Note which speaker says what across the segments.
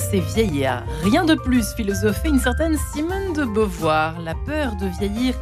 Speaker 1: C'est vieillir. Rien de plus, philosophée une certaine Simone de Beauvoir. La peur de vieillir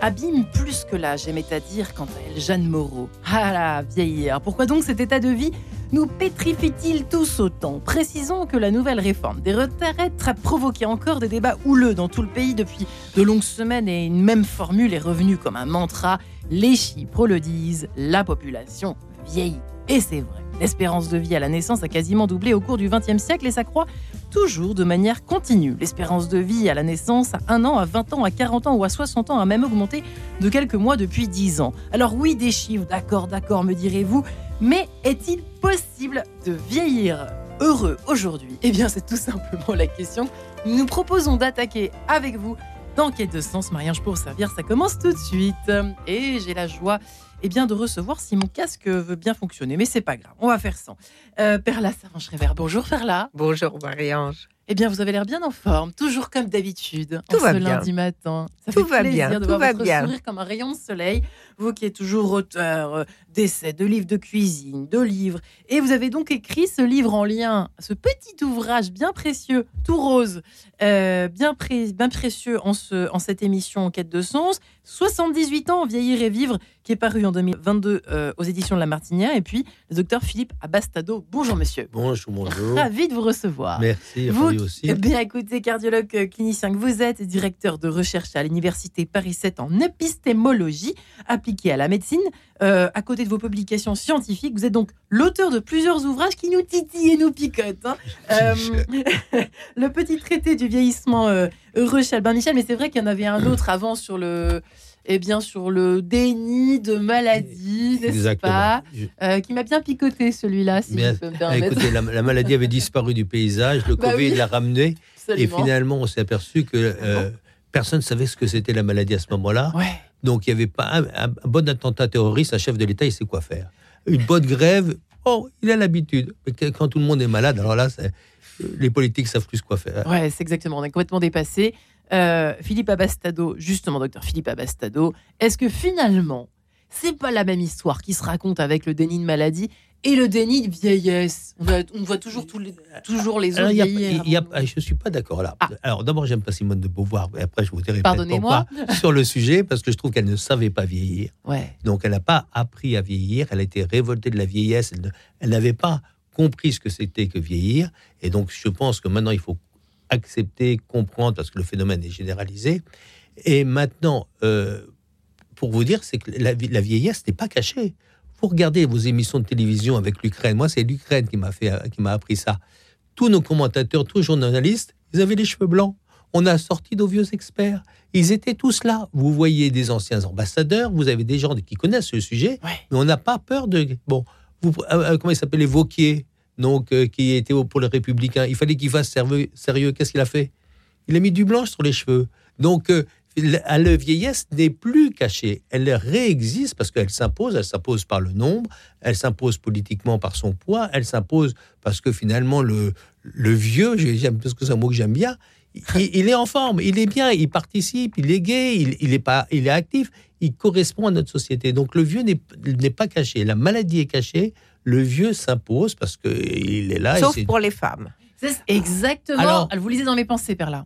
Speaker 1: abîme plus que l'âge, aimait à dire quant à elle Jeanne Moreau. Ah là, vieillir. Pourquoi donc cet état de vie nous pétrifie-t-il tous autant? Précisons que la nouvelle réforme des retraites a provoqué encore des débats houleux dans tout le pays depuis de longues semaines et une même formule est revenue comme un mantra. Les chiffres le disent, la population vieillit. Et c'est vrai. L'espérance de vie à la naissance a quasiment doublé au cours du XXe siècle et s'accroît toujours de manière continue. L'espérance de vie à la naissance à 1 an, à 20 ans, à 40 ans ou à 60 ans a même augmenté de quelques mois depuis 10 ans. Alors oui, des chiffres, d'accord, d'accord, me direz-vous, mais est-il possible de vieillir heureux aujourd'hui? Eh bien, c'est tout simplement la question que nous proposons d'attaquer avec vous dans Quête de Sens. Mariage pour servir, ça commence tout de suite. Et j'ai la joie eh bien, de recevoir si mon casque veut bien fonctionner. Mais c'est pas grave, on va faire sans. Euh, Perla Sarange-Révert, bonjour Perla.
Speaker 2: Bonjour Marie-Ange.
Speaker 1: Eh bien, vous avez l'air bien en forme, toujours comme d'habitude,
Speaker 2: tout va
Speaker 1: ce
Speaker 2: bien.
Speaker 1: lundi matin.
Speaker 2: Ça tout fait plaisir bien, de
Speaker 1: voir
Speaker 2: va
Speaker 1: votre
Speaker 2: bien.
Speaker 1: sourire comme un rayon de soleil. Vous qui êtes toujours auteur euh, d'essais, de livres de cuisine, de livres. Et vous avez donc écrit ce livre en lien, ce petit ouvrage bien précieux, tout rose, euh, bien, pré bien précieux en, ce, en cette émission Quête de Sens. 78 ans, vieillir et vivre, qui est paru en 2022 euh, aux éditions de La Martinière. Et puis, le docteur Philippe Abastado. Bonjour, monsieur.
Speaker 3: Bonjour, bonjour.
Speaker 1: Ravi de vous recevoir.
Speaker 3: Merci,
Speaker 1: Vous,
Speaker 3: aussi.
Speaker 1: eh bien écoutez, cardiologue euh, clinicien que vous êtes, directeur de recherche à l'Université Paris 7 en épistémologie appliquée à la médecine. Euh, à côté de vos publications scientifiques, vous êtes donc l'auteur de plusieurs ouvrages qui nous titillent et nous picotent. hein. Euh, le petit traité du vieillissement euh, heureux chez Albin Michel, mais c'est vrai qu'il y en avait un autre avant sur le, eh bien, sur le déni de maladie, n'est-ce
Speaker 3: Exactement.
Speaker 1: pas? Euh, Qui m'a bien picoté celui-là, si je peux me
Speaker 3: ah,
Speaker 1: permettre.
Speaker 3: écoutez, la, la maladie avait disparu du paysage, le
Speaker 1: Bah
Speaker 3: Covid
Speaker 1: oui.
Speaker 3: l'a ramené, et finalement, on s'est aperçu que euh, personne ne savait ce que c'était la maladie à ce moment-là.
Speaker 1: Ouais.
Speaker 3: Donc, il n'y avait pas un, bon attentat terroriste, un chef de l'État, il sait quoi faire. Une bonne grève, oh, il a l'habitude. Mais quand tout le monde est malade, alors là, les politiques savent plus quoi faire.
Speaker 1: Ouais, c'est exactement. On est complètement dépassé. Euh, Philippe Abastado, justement, docteur Philippe Abastado, est-ce que finalement, c'est pas la même histoire qui se raconte avec le déni de maladie et le déni de vieillesse On voit, on voit toujours, tous les, toujours les
Speaker 3: Alors,
Speaker 1: autres
Speaker 3: il y a- y
Speaker 1: nous.
Speaker 3: je ne suis pas d'accord là.
Speaker 1: Ah.
Speaker 3: Alors, d'abord, j'aime pas Simone de Beauvoir, et après, je vous dirai
Speaker 1: Pardonnez-moi.
Speaker 3: sur le sujet, parce que je trouve qu'elle ne savait pas vieillir.
Speaker 1: Ouais.
Speaker 3: Donc, elle n'a pas appris à vieillir. Elle a été révoltée de la vieillesse. Elle, n'avait pas compris ce que c'était que vieillir. Et donc, je pense que maintenant, il faut accepter, comprendre, parce que le phénomène est généralisé. Et maintenant, euh, pour vous dire, c'est que la, la vieillesse n'est pas cachée. Vous regardez vos émissions de télévision avec l'Ukraine. Moi, c'est l'Ukraine qui m'a fait, qui m'a appris ça. Tous nos commentateurs, tous les journalistes, ils avaient les cheveux blancs. On a sorti nos vieux experts. Ils étaient tous là. Vous voyez des anciens ambassadeurs, vous avez des gens qui connaissent le sujet,
Speaker 1: Ouais.
Speaker 3: mais on n'a pas peur de. Bon, vous, euh, euh, comment il s'appelle les Vauquier, donc euh, qui était au- pour les Républicains. Il fallait qu'il fasse sérieux. sérieux. Qu'est-ce qu'il a fait? Il a mis du blanc sur les cheveux. Donc, euh, la, la vieillesse n'est plus cachée. Elle réexiste parce qu'elle s'impose. Elle s'impose par le nombre. Elle s'impose politiquement par son poids. Elle s'impose parce que finalement le le vieux, j'aime parce que c'est un mot que j'aime bien. Il, il est en forme, il est bien, il participe, il est gay, il, il est pas, il est actif, il correspond à notre société. Donc le vieux n'est pas caché, la maladie est cachée, le vieux s'impose parce que il est là. et
Speaker 2: Sauf
Speaker 3: c'est-
Speaker 2: pour les femmes.
Speaker 1: Exactement.
Speaker 3: Alors-
Speaker 1: vous lisez dans mes pensées, Perla.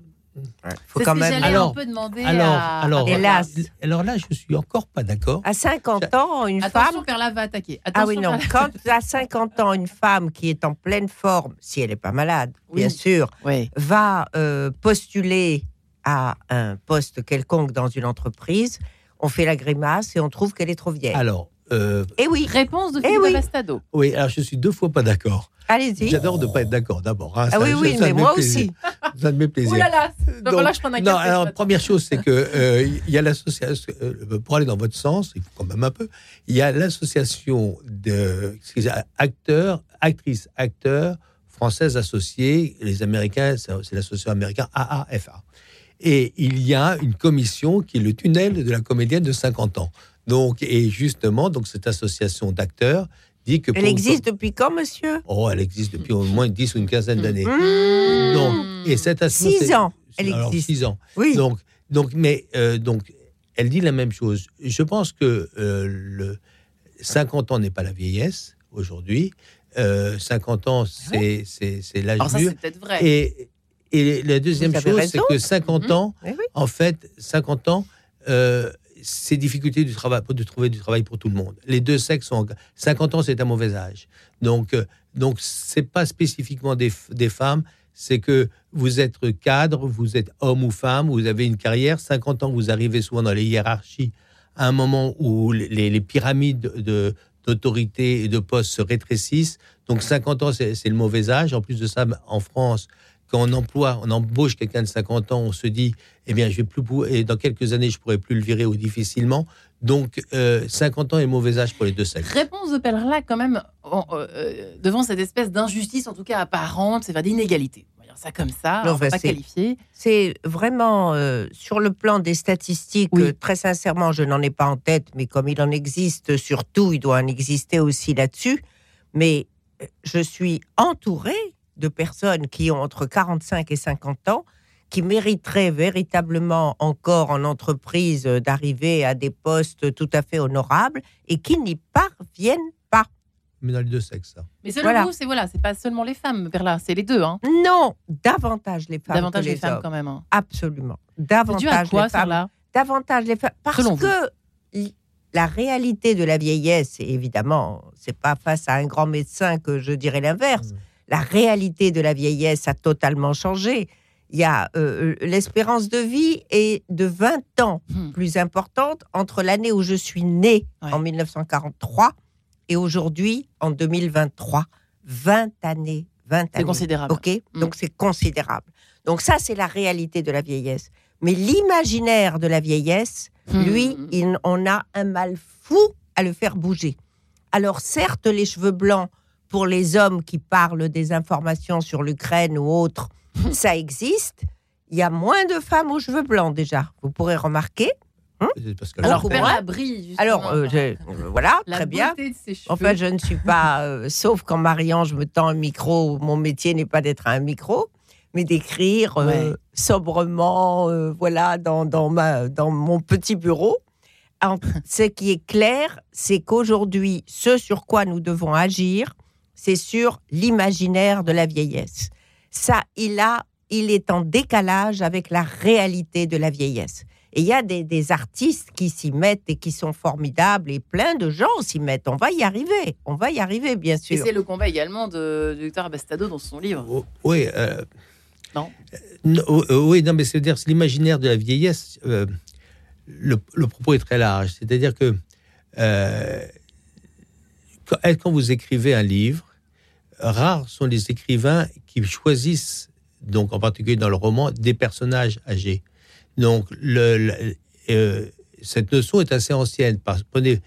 Speaker 2: Faut
Speaker 1: C'est
Speaker 2: quand
Speaker 1: ce que
Speaker 2: même.
Speaker 3: Alors-
Speaker 1: un peu demander
Speaker 3: alors,
Speaker 1: à-
Speaker 3: alors,
Speaker 2: Hélas.
Speaker 3: alors là, je suis encore pas d'accord.
Speaker 2: À 50 ans, une
Speaker 1: Attention,
Speaker 2: femme.
Speaker 1: Perla va attaquer.
Speaker 2: Ah oui,
Speaker 1: Attention,
Speaker 2: non.
Speaker 1: Perla-
Speaker 2: Quand à 50 ans, une femme qui est en pleine forme, si elle n'est pas malade,
Speaker 1: Oui.
Speaker 2: bien sûr,
Speaker 1: Ouais.
Speaker 2: va euh, postuler à un poste quelconque dans une entreprise, on fait la grimace et on trouve qu'elle est trop vieille.
Speaker 3: Alors, euh,
Speaker 2: Eh oui,
Speaker 1: Réponse de
Speaker 2: Eh
Speaker 1: Philippe
Speaker 2: oui.
Speaker 1: Abastado.
Speaker 3: oui, alors je suis deux fois pas d'accord.
Speaker 2: allez-y.
Speaker 3: J'adore ne pas être d'accord d'abord. hein.
Speaker 2: Ah
Speaker 3: Ça-
Speaker 2: oui, oui,
Speaker 3: ça
Speaker 2: mais moi
Speaker 3: plaisir.
Speaker 2: aussi.
Speaker 3: Ça me fait plaisir.
Speaker 1: Oh là là,
Speaker 3: Donc,
Speaker 1: que je prenne un
Speaker 3: Non, alors première chose, c'est que euh, il y a l'association euh, pour aller dans votre sens, il faut quand même un peu. Il y a l'association de acteurs, actrices, acteurs françaises associées. Les Américains, c'est c'est l'association américaine AAFA. Et il y a une commission qui est le tunnel de la comédienne de 50 ans. Donc, et justement, donc cette association d'acteurs dit que
Speaker 2: Elle existe depuis quand, monsieur?
Speaker 3: Oh, elle existe depuis au moins une dix ou une quinzaine d'années.
Speaker 2: Mmh.
Speaker 3: Donc, et cette association,
Speaker 2: Six ans, elle
Speaker 3: alors,
Speaker 2: existe.
Speaker 3: six ans.
Speaker 2: Oui.
Speaker 3: Donc, donc, mais euh, donc, elle dit la même chose. Je pense que euh, le 50 ans n'est pas la vieillesse. aujourd'hui. Euh, 50 ans, c'est c'est- c'est l'âge
Speaker 1: Alors ça,
Speaker 3: mûr.
Speaker 1: c'est peut-être vrai.
Speaker 3: Et, et la deuxième chose, c'est que 50
Speaker 1: Mhm.
Speaker 3: ans,
Speaker 2: Eh oui.
Speaker 3: en fait, 50 ans, euh, c'est difficulté du travail, de trouver du travail pour tout le monde. Les deux sexes sont. 50 ans, c'est un mauvais âge. Donc, euh, donc c'est pas spécifiquement des, des femmes, c'est que vous êtes cadre, vous êtes homme ou femme, vous avez une carrière. 50 ans, vous arrivez souvent dans les hiérarchies à un moment où les, les pyramides de d'autorité et de poste se rétrécissent. Donc 50 ans, c'est c'est le mauvais âge. En plus de ça, en France, quand on emploie, on embauche quelqu'un de 50 ans, on se dit, eh bien, je vais plus et dans quelques années, je pourrai plus le virer ou difficilement. Donc, euh, 50 ans est mauvais âge pour les deux sexes.
Speaker 1: Réponse de Pellerla, quand même, en- euh, euh, devant cette espèce d'injustice, en tout cas apparente, c'est-à-dire d'inégalité. On va dire ça comme ça,
Speaker 2: Non,
Speaker 1: on pas
Speaker 2: c'est-
Speaker 1: qualifier.
Speaker 2: C'est vraiment euh, sur le plan des statistiques,
Speaker 1: Oui.
Speaker 2: euh, très sincèrement, je n'en ai pas en tête, mais comme il en existe surtout, il doit en exister aussi là-dessus. Mais euh, je suis entourée de personnes qui ont entre 45 et 50 ans, qui mériteraient véritablement encore en entreprise euh, d'arriver à des postes tout à fait honorables et qui n'y parviennent pas.
Speaker 3: Mais dans les deux sexes, ça.
Speaker 1: Mais selon
Speaker 2: Voilà.
Speaker 1: vous, c'est voilà, c'est pas seulement les femmes, Perla, c'est les deux. Hein.
Speaker 2: Non, davantage les femmes
Speaker 1: Davantage
Speaker 2: que
Speaker 1: les
Speaker 2: les
Speaker 1: femmes
Speaker 2: hommes.
Speaker 1: quand même. hein.
Speaker 2: Absolument.
Speaker 1: C'est dû à
Speaker 2: Davantage
Speaker 1: quoi,
Speaker 2: les femmes.
Speaker 1: là
Speaker 2: davantage les femmes. Parce
Speaker 1: Selon
Speaker 2: que la réalité de la vieillesse, et évidemment, c'est pas face à un grand médecin que je dirais l'inverse.
Speaker 3: Mm.
Speaker 2: La réalité de la vieillesse a totalement changé. Il y a euh, l'espérance de vie est de 20 ans
Speaker 1: Hmm.
Speaker 2: plus importante entre l'année où je suis née
Speaker 1: Ouais.
Speaker 2: en 1943 et aujourd'hui en 2023. 20 années. 20
Speaker 1: C'est
Speaker 2: années.
Speaker 1: considérable.
Speaker 2: OK?
Speaker 1: Mm.
Speaker 2: Donc c'est considérable. Donc ça, c'est la réalité de la vieillesse. Mais l'imaginaire de la vieillesse,
Speaker 1: Hmm.
Speaker 2: lui, il- on a un mal fou à le faire bouger. Alors certes, les cheveux blancs, pour les hommes qui parlent des informations sur l'Ukraine ou autres, ça existe. Il y a moins de femmes aux cheveux blancs déjà. Vous pourrez remarquer.
Speaker 3: Peut-être parce que
Speaker 1: Alors, brille. justement,
Speaker 2: Alors, euh, je- euh, voilà,
Speaker 1: la
Speaker 2: très bien. En fait, je ne suis pas, euh, sauf quand Marie-Ange me tend un micro, mon métier n'est pas d'être à un micro, mais d'écrire euh,
Speaker 1: Ouais.
Speaker 2: sobrement, euh, voilà, dans, dans, ma, dans mon petit bureau. En- ce qui est clair, c'est qu'aujourd'hui, ce sur quoi nous devons agir, c'est sur l'imaginaire de la vieillesse. Ça, il, a, il est en décalage avec la réalité de la vieillesse. Et il y a des, des artistes qui s'y mettent et qui sont formidables et plein de gens s'y mettent. On va y arriver. On va y arriver, bien
Speaker 1: Et
Speaker 2: sûr.
Speaker 1: c'est le combat également de, de Victor Abastado dans son livre.
Speaker 3: Oh, Oui. euh,
Speaker 1: Non.
Speaker 3: euh, non, euh, oui, non, mais c'est-à-dire c'est l'imaginaire de la vieillesse. euh, le, le propos est très large. C'est-à-dire que euh, quand, quand vous écrivez un livre, rares sont les écrivains qui choisissent, donc en particulier dans le roman, des personnages âgés. Donc le, le- euh, cette notion est assez ancienne. Parce, prenez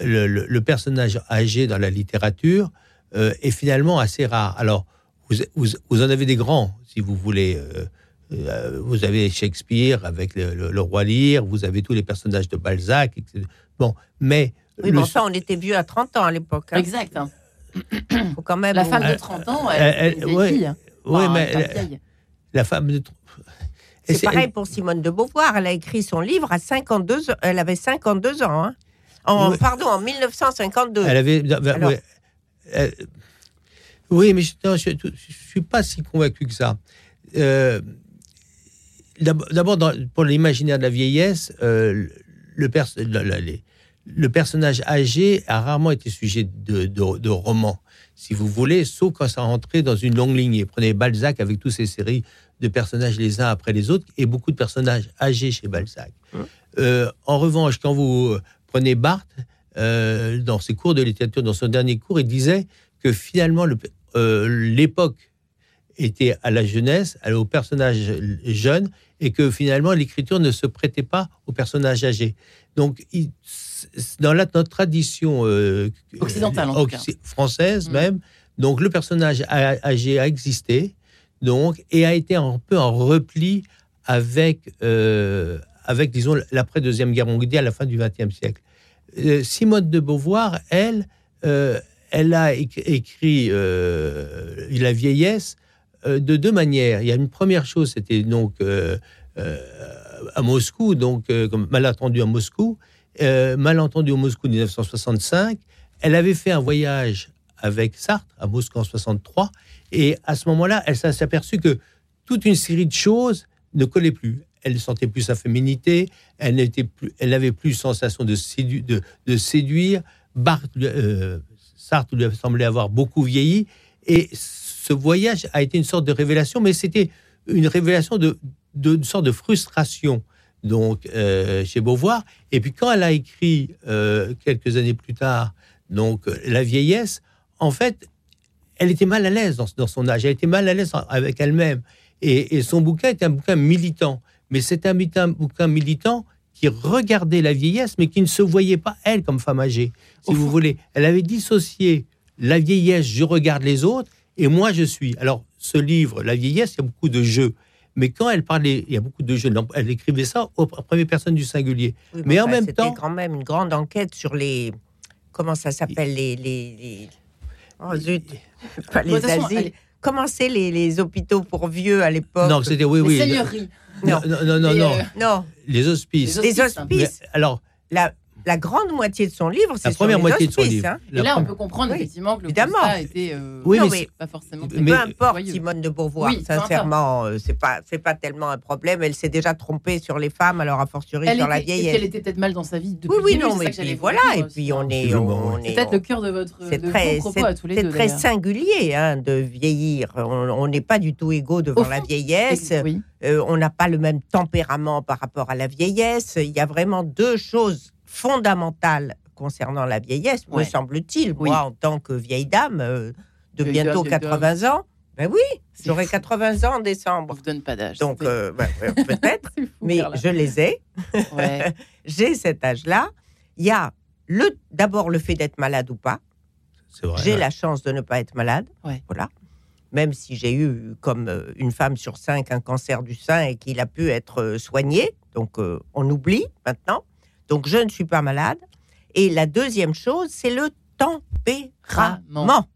Speaker 3: le, le- le personnage âgé dans la littérature euh, est finalement assez rare. Alors vous, vous, vous en avez des grands, si vous voulez. euh, euh, vous avez Shakespeare avec le, le- le roi Lear, vous avez tous les personnages de Balzac, etc. Bon, mais
Speaker 2: Oui,
Speaker 3: le-
Speaker 2: mais enfin, on était vieux à 30 ans à l'époque. hein.
Speaker 1: Exact. hein.
Speaker 2: Faut quand même
Speaker 1: La femme de
Speaker 3: Euh,
Speaker 1: 30 ans,
Speaker 3: elle-
Speaker 1: elle,
Speaker 3: elle-
Speaker 1: c'est une vieille
Speaker 3: ouais.
Speaker 1: fille.
Speaker 3: oui,
Speaker 1: Enfin,
Speaker 3: mais
Speaker 1: elle vieille.
Speaker 3: la femme de
Speaker 2: C'est pareil pour Simone de Beauvoir. Elle a écrit son livre à 52 ans. Elle avait 52 ans. hein. En,
Speaker 3: Oui.
Speaker 2: Pardon, en 1952.
Speaker 3: Elle avait.
Speaker 2: Alors-
Speaker 3: ouais, euh, oui, mais je ne suis pas si convaincu que ça. Euh, d'ab- D'abord, pour l'imaginaire de la vieillesse, euh, le, pers- la- la- les- le personnage âgé a rarement été sujet de, de, de roman, si vous voulez, sauf quand ça rentrait dans une longue lignée. Prenez Balzac avec toutes ces séries de personnages les uns après les autres, et beaucoup de personnages âgés chez Balzac. Euh, en revanche, quand vous euh, prenez Barthes, euh, dans ses cours de littérature, dans son dernier cours, il disait que finalement, le- euh, l'époque était à la jeunesse, aux personnages jeunes, et que finalement, l'écriture ne se prêtait pas aux personnages âgés. Donc, il- dans la, notre tradition euh,
Speaker 1: Occidentale, en tout
Speaker 3: occi- française
Speaker 1: Mm.
Speaker 3: même, donc le personnage a- existé, donc, et a été un peu en repli avec, euh, avec disons, l'après-deuxième guerre mondiale à la fin du XXe siècle. Euh, Simone de Beauvoir, elle, euh, elle a éc- écrit euh, La vieillesse euh, de deux manières. Il y a une première chose, c'était donc euh, euh, à Moscou, donc euh, comme malentendu à Moscou, euh, malentendu au Moscou 1965. Elle avait fait un voyage avec Sartre à Moscou en 63. Et à ce moment-là, elle s'est aperçue que toute une série de choses ne collaient plus. Elle ne sentait plus sa féminité, elle n'était plus, elle n'avait plus sensation de, sédu- de, de séduire. Euh, Sartre lui semblait avoir beaucoup vieilli. Et ce voyage a été une sorte de révélation, mais c'était une révélation de, de, sorte de frustration donc euh, chez Beauvoir. Et puis quand elle a écrit euh, quelques années plus tard, donc euh, la vieillesse, en fait, elle était mal à l'aise dans, dans son âge. Elle était mal à l'aise avec elle-même. Et, et son bouquin était un bouquin militant. Mais c'était un bouquin, bouquin militant qui regardait la vieillesse, mais qui ne se voyait pas elle comme femme âgée. Si
Speaker 1: Au
Speaker 3: vous
Speaker 1: fond-
Speaker 3: voulez, elle avait dissocié la vieillesse, je regarde les autres, et moi je suis. Alors, ce livre, La vieillesse, il y a beaucoup de jeux. Mais quand elle parlait, il y a beaucoup de jeux. Non, Elle écrivait ça aux première personne du singulier.
Speaker 2: Oui,
Speaker 3: Mais en même
Speaker 2: c'était
Speaker 3: temps-
Speaker 2: quand même une grande enquête sur les. Comment ça s'appelle les, les, les- Oh zut, pas les
Speaker 1: façon,
Speaker 2: asiles. Comment c'est les, les hôpitaux pour vieux à l'époque
Speaker 3: Non, c'était oui,
Speaker 1: Les
Speaker 3: oui.
Speaker 1: seigneuries.
Speaker 3: Non, non, non, non,
Speaker 1: Et,
Speaker 3: non.
Speaker 1: euh,
Speaker 2: Non,
Speaker 3: Les hospices.
Speaker 1: Les
Speaker 2: les
Speaker 1: hospices.
Speaker 3: Mais,
Speaker 2: hospices.
Speaker 3: alors,
Speaker 2: La, la grande moitié de son livre, c'est
Speaker 3: la
Speaker 2: sur
Speaker 3: première
Speaker 2: les
Speaker 3: moitié de son livre.
Speaker 2: hein.
Speaker 1: Et là, on peut comprendre
Speaker 2: Oui,
Speaker 1: effectivement que le
Speaker 2: évidemment.
Speaker 1: constat était euh,
Speaker 3: Oui,
Speaker 2: Non,
Speaker 3: mais
Speaker 2: mais-
Speaker 1: pas forcément très
Speaker 3: mais-
Speaker 2: Peu importe
Speaker 1: joyeux.
Speaker 2: Simone de Beauvoir,
Speaker 1: Oui,
Speaker 2: sincèrement, euh, c'est pas c'est pas tellement un problème. Elle s'est déjà trompée sur les femmes, alors a fortiori
Speaker 1: Elle
Speaker 2: sur la vieillesse.
Speaker 1: qu'elle était peut-être mal dans sa vie depuis
Speaker 2: Oui,
Speaker 1: le
Speaker 2: oui, non, mais puis voilà, et puis
Speaker 1: hein.
Speaker 2: on est, on
Speaker 3: oui.
Speaker 2: est-
Speaker 1: C'est peut-être le cœur de votre
Speaker 2: c'est très, c'est-
Speaker 1: à tous les
Speaker 2: c'est
Speaker 1: deux.
Speaker 2: très singulier hein, de vieillir. On n'est pas du tout égaux devant la vieillesse.
Speaker 1: Oui.
Speaker 2: Euh, on n'a pas le même tempérament par rapport à la vieillesse. Il y a vraiment deux choses fondamentales concernant la vieillesse, me semble-t-il.
Speaker 1: Oui.
Speaker 2: Moi, en tant que vieille dame euh, de
Speaker 1: Vieille
Speaker 2: bientôt
Speaker 1: dame, vieille
Speaker 2: 80 ans, ben oui, j'aurai
Speaker 1: fou.
Speaker 2: 80 ans en
Speaker 1: On
Speaker 2: décembre.
Speaker 1: vous donne pas d'âge.
Speaker 2: Donc, euh, ben, ouais, peut-être, mais
Speaker 1: Carla.
Speaker 2: je les ai.
Speaker 1: Ouais.
Speaker 2: J'ai cet âge-là. Il y a le d'abord le fait d'être malade ou pas. J'ai la chance de ne pas être malade.
Speaker 1: Ouais.
Speaker 2: Voilà. Même si j'ai eu, comme euh, une femme sur cinq, un cancer du sein et qu'il a pu être soigné. Donc, euh, on oublie maintenant. Donc, je ne suis pas malade. Et la deuxième chose, c'est le tempérament.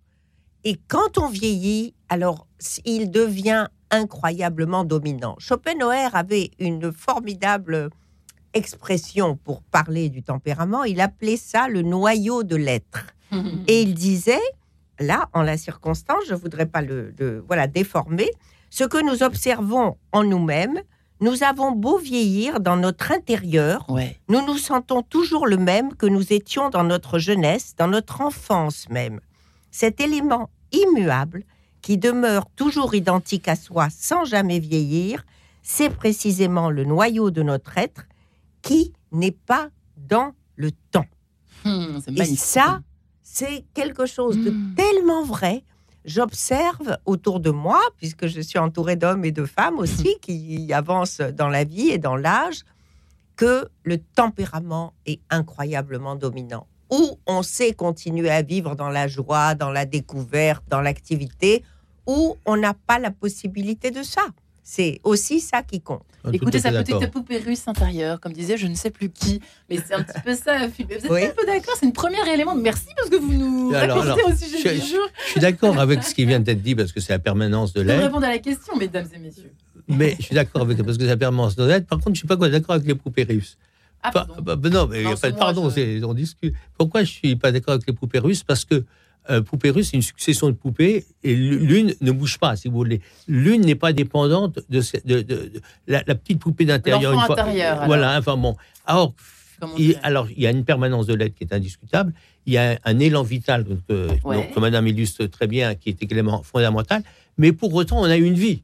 Speaker 2: Et quand on vieillit, alors, il devient incroyablement dominant. Schopenhauer avait une formidable expression pour parler du tempérament. Il appelait ça le noyau de l'être. Et il disait, là, en la circonstance, je ne voudrais pas le, le- voilà, déformer, ce que nous observons en nous-mêmes, nous avons beau vieillir dans notre intérieur,
Speaker 1: Ouais.
Speaker 2: nous nous sentons toujours le même que nous étions dans notre jeunesse, dans notre enfance même. Cet élément immuable, qui demeure toujours identique à soi sans jamais vieillir, c'est précisément le noyau de notre être qui n'est pas dans le temps.
Speaker 1: Hum,
Speaker 2: Et ça, c'est quelque chose de
Speaker 1: Mm.
Speaker 2: tellement vrai. J'observe autour de moi, puisque je suis entourée d'hommes et de femmes aussi qui avancent dans la vie et dans l'âge, que le tempérament est incroyablement dominant. Où on sait continuer à vivre dans la joie, dans la découverte, dans l'activité, où on n'a pas la possibilité de ça. C'est aussi ça qui compte.
Speaker 3: À
Speaker 1: Écoutez sa petite poupée russe intérieure, comme disait je ne sais plus qui. Mais c'est un petit peu ça. Vous êtes
Speaker 2: Oui.
Speaker 1: un peu d'accord C'est une première élément. Merci parce que vous nous
Speaker 3: Alors, alors,
Speaker 1: au sujet
Speaker 3: je-
Speaker 1: du jour.
Speaker 3: Je suis d'accord avec ce qui vient d'être dit parce que c'est la permanence de
Speaker 1: Vous
Speaker 3: l'air.
Speaker 1: répondre à la question, mesdames et messieurs.
Speaker 3: Mais je suis d'accord avec parce que c'est la permanence de l'air. Par contre, je suis pas quoi d'accord avec les poupées russes.
Speaker 1: Ah,
Speaker 3: Pas-
Speaker 1: pardon.
Speaker 3: bah, bah, non, mais
Speaker 1: Non,
Speaker 3: pas pardon,
Speaker 1: je-
Speaker 3: on discute. Pourquoi je suis pas d'accord avec les poupées russes? Parce que euh, poupée russe, c'est une succession de poupées et l'une ne bouge pas, si vous voulez. L'une n'est pas dépendante de, ce- de- de- de- la, la petite poupée d'intérieur.
Speaker 1: Alors.
Speaker 3: Voilà, enfin bon. Alors, il, alors, il y a une permanence de l'aide qui est indiscutable. Il y a un, élan vital donc, euh,
Speaker 1: Ouais.
Speaker 3: donc, que Madame illustre très bien, qui est également fondamental. Mais pour autant, on a une vie.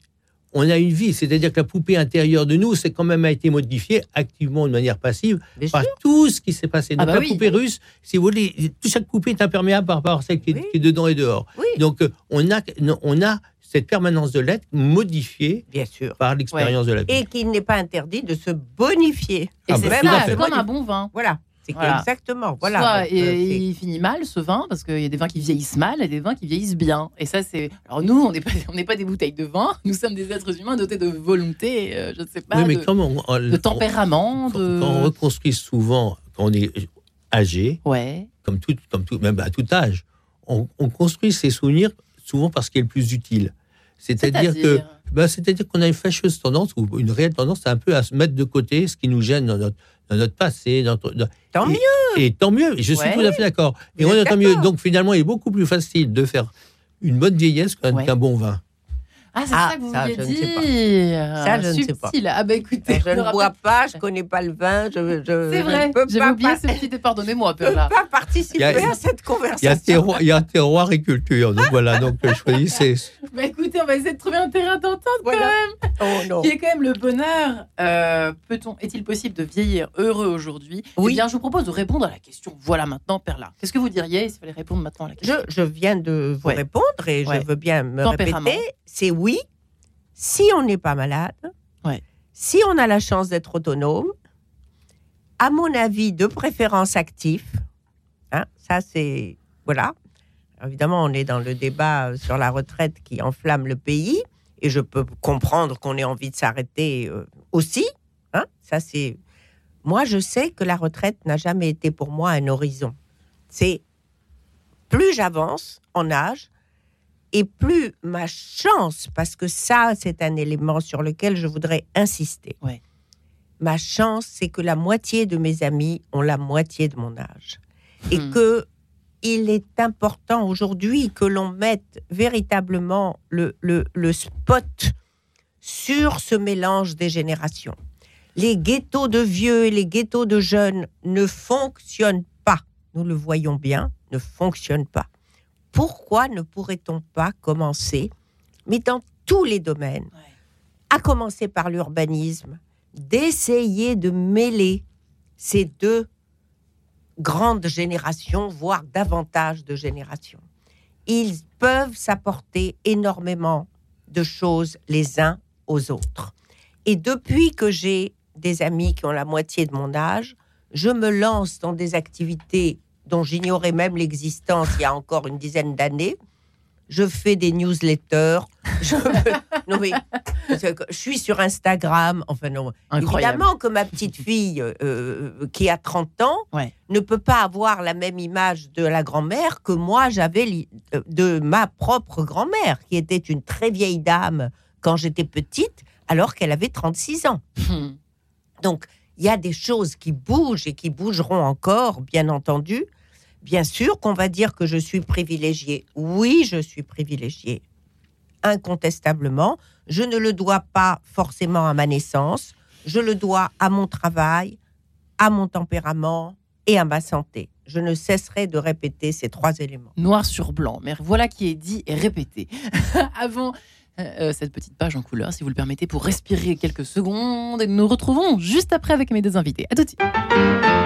Speaker 3: On a une vie, c'est-à-dire que la poupée intérieure de nous, c'est quand même a été modifiée activement de manière passive
Speaker 2: Bien
Speaker 3: par
Speaker 2: sûr.
Speaker 3: tout ce qui s'est passé.
Speaker 1: Ah
Speaker 3: Donc
Speaker 1: bah
Speaker 3: la
Speaker 1: oui.
Speaker 3: poupée russe, si vous voulez, toute chaque poupée est imperméable par rapport à celle qui est,
Speaker 2: Oui.
Speaker 3: qui est dedans et dehors.
Speaker 2: Oui,
Speaker 3: Donc euh, on a, on a cette permanence de l'être modifiée
Speaker 2: bien sûr.
Speaker 3: par l'expérience de la vie.
Speaker 2: Et qu'il n'est pas interdit de se bonifier.
Speaker 1: Et
Speaker 3: Ah
Speaker 1: c'est
Speaker 3: bah,
Speaker 1: comme un bon vin.
Speaker 2: Voilà. C'est que-
Speaker 1: Voilà.
Speaker 2: exactement. Voilà.
Speaker 1: Soit
Speaker 2: Donc,
Speaker 1: et-
Speaker 2: euh,
Speaker 1: il finit mal ce vin parce qu'il y a des vins qui vieillissent mal et des vins qui vieillissent bien. Et ça, c'est. Alors nous, on n'est pas, on n'est pas des bouteilles de vin. Nous sommes des êtres humains dotés de volonté, euh, je ne sais pas,
Speaker 3: oui, mais
Speaker 1: de,
Speaker 3: comme on, on-
Speaker 1: de tempérament,
Speaker 3: quand,
Speaker 1: de.
Speaker 3: quand on reconstruit souvent, quand on est âgé,
Speaker 1: Ouais.
Speaker 3: comme tout, comme tout, même à tout âge, on, on construit ses souvenirs souvent parce qu'il est le plus utile. C'est-à-dire que
Speaker 1: C'est-à-dire
Speaker 3: Ben, C'est-à-dire qu'on a une fâcheuse tendance, ou une réelle tendance, un peu à se mettre de côté ce qui nous gêne dans notre, dans notre passé. Dans notre- dans-
Speaker 2: Tant
Speaker 3: et-
Speaker 2: mieux.
Speaker 3: Et tant mieux, je suis
Speaker 1: Ouais.
Speaker 3: tout à fait d'accord. Et on est tant mieux. Donc finalement, il est beaucoup plus facile de faire une bonne vieillesse qu'un
Speaker 1: Ouais.
Speaker 3: qu'un bon vin.
Speaker 1: Ah, c'est
Speaker 2: Ah,
Speaker 1: ça que vous
Speaker 2: ça,
Speaker 1: vouliez
Speaker 2: je ne
Speaker 1: dire.
Speaker 2: Ça, je ne sais pas.
Speaker 1: Subtil. Ah bah écoutez,
Speaker 2: Je ne
Speaker 1: rappelle-
Speaker 2: bois pas, je connais pas le vin, je, je,
Speaker 1: C'est
Speaker 2: je
Speaker 1: vrai,
Speaker 2: ne peux
Speaker 1: j'avais
Speaker 2: pas,
Speaker 1: oublié
Speaker 2: pas-
Speaker 1: ce petit pardonnez-moi,
Speaker 2: je peux
Speaker 1: Perla.
Speaker 2: pas participer
Speaker 3: a-
Speaker 2: à cette
Speaker 3: Il y a
Speaker 2: conversation.
Speaker 3: terroir, il y a terroir et culture. Donc voilà, donc euh, choisissez.
Speaker 1: Bah écoutez, on va essayer de trouver un terrain d'entente
Speaker 2: Voilà. Oh non.
Speaker 1: qui est quand même le bonheur. Euh, Peut-on, est-il possible de vieillir heureux aujourd'hui?
Speaker 2: Oui.
Speaker 1: Eh bien, je vous propose de répondre à la question. Voilà maintenant, Perla. Qu'est-ce que vous diriez s'il fallait répondre maintenant à la
Speaker 2: Je,
Speaker 1: question?
Speaker 2: je viens de vous
Speaker 1: Ouais.
Speaker 2: répondre et
Speaker 1: Ouais.
Speaker 2: je veux bien me répéter. C'est oui, si on n'est pas malade,
Speaker 1: Ouais.
Speaker 2: si on a la chance d'être autonome, à mon avis, de préférence actif. Hein, ça, c'est. Voilà. Évidemment, on est dans le débat sur la retraite qui enflamme le pays. Et je peux comprendre qu'on ait envie de s'arrêter euh, aussi. Hein, ça, c'est. Moi, je sais que la retraite n'a jamais été pour moi un horizon. C'est plus j'avance en âge et plus ma chance, parce que ça, c'est un élément sur lequel je voudrais insister.
Speaker 1: Ouais.
Speaker 2: Ma chance, c'est que la moitié de mes amis ont la moitié de mon âge. Et
Speaker 1: Hmm.
Speaker 2: que il est important aujourd'hui que l'on mette véritablement le, le, le spot sur ce mélange des générations. Les ghettos de vieux et les ghettos de jeunes ne fonctionnent pas. Nous le voyons bien, ne fonctionnent pas. Pourquoi ne pourrait-on pas commencer, mais dans tous les domaines,
Speaker 1: Ouais.
Speaker 2: à commencer par l'urbanisme, d'essayer de mêler ces deux grandes générations, voire davantage de générations? Ils peuvent s'apporter énormément de choses les uns aux autres. Et depuis que j'ai des amis qui ont la moitié de mon âge, je me lance dans des activités dont j'ignorais même l'existence il y a encore une dizaine d'années. Je fais des newsletters. Je, non mais, je suis sur Instagram. Enfin non,
Speaker 1: Incroyable.
Speaker 2: Évidemment que ma petite fille, euh, euh, qui a 30 ans,
Speaker 1: Ouais.
Speaker 2: ne peut pas avoir la même image de la grand-mère que moi j'avais euh, de ma propre grand-mère, qui était une très vieille dame quand j'étais petite, alors qu'elle avait 36 ans.
Speaker 1: Hmm.
Speaker 2: Donc, il y a des choses qui bougent et qui bougeront encore, bien entendu. Bien sûr qu'on va dire que je suis privilégiée. Oui, je suis privilégiée. Incontestablement. Je ne le dois pas forcément à ma naissance. Je le dois à mon travail, à mon tempérament et à ma santé. Je ne cesserai de répéter ces trois éléments.
Speaker 1: Noir sur blanc. Mais voilà qui est dit et répété. Avant euh, euh, cette petite page en couleur, si vous le permettez, pour respirer quelques secondes. Et nous nous retrouvons juste après avec mes deux invités. À tout de suite.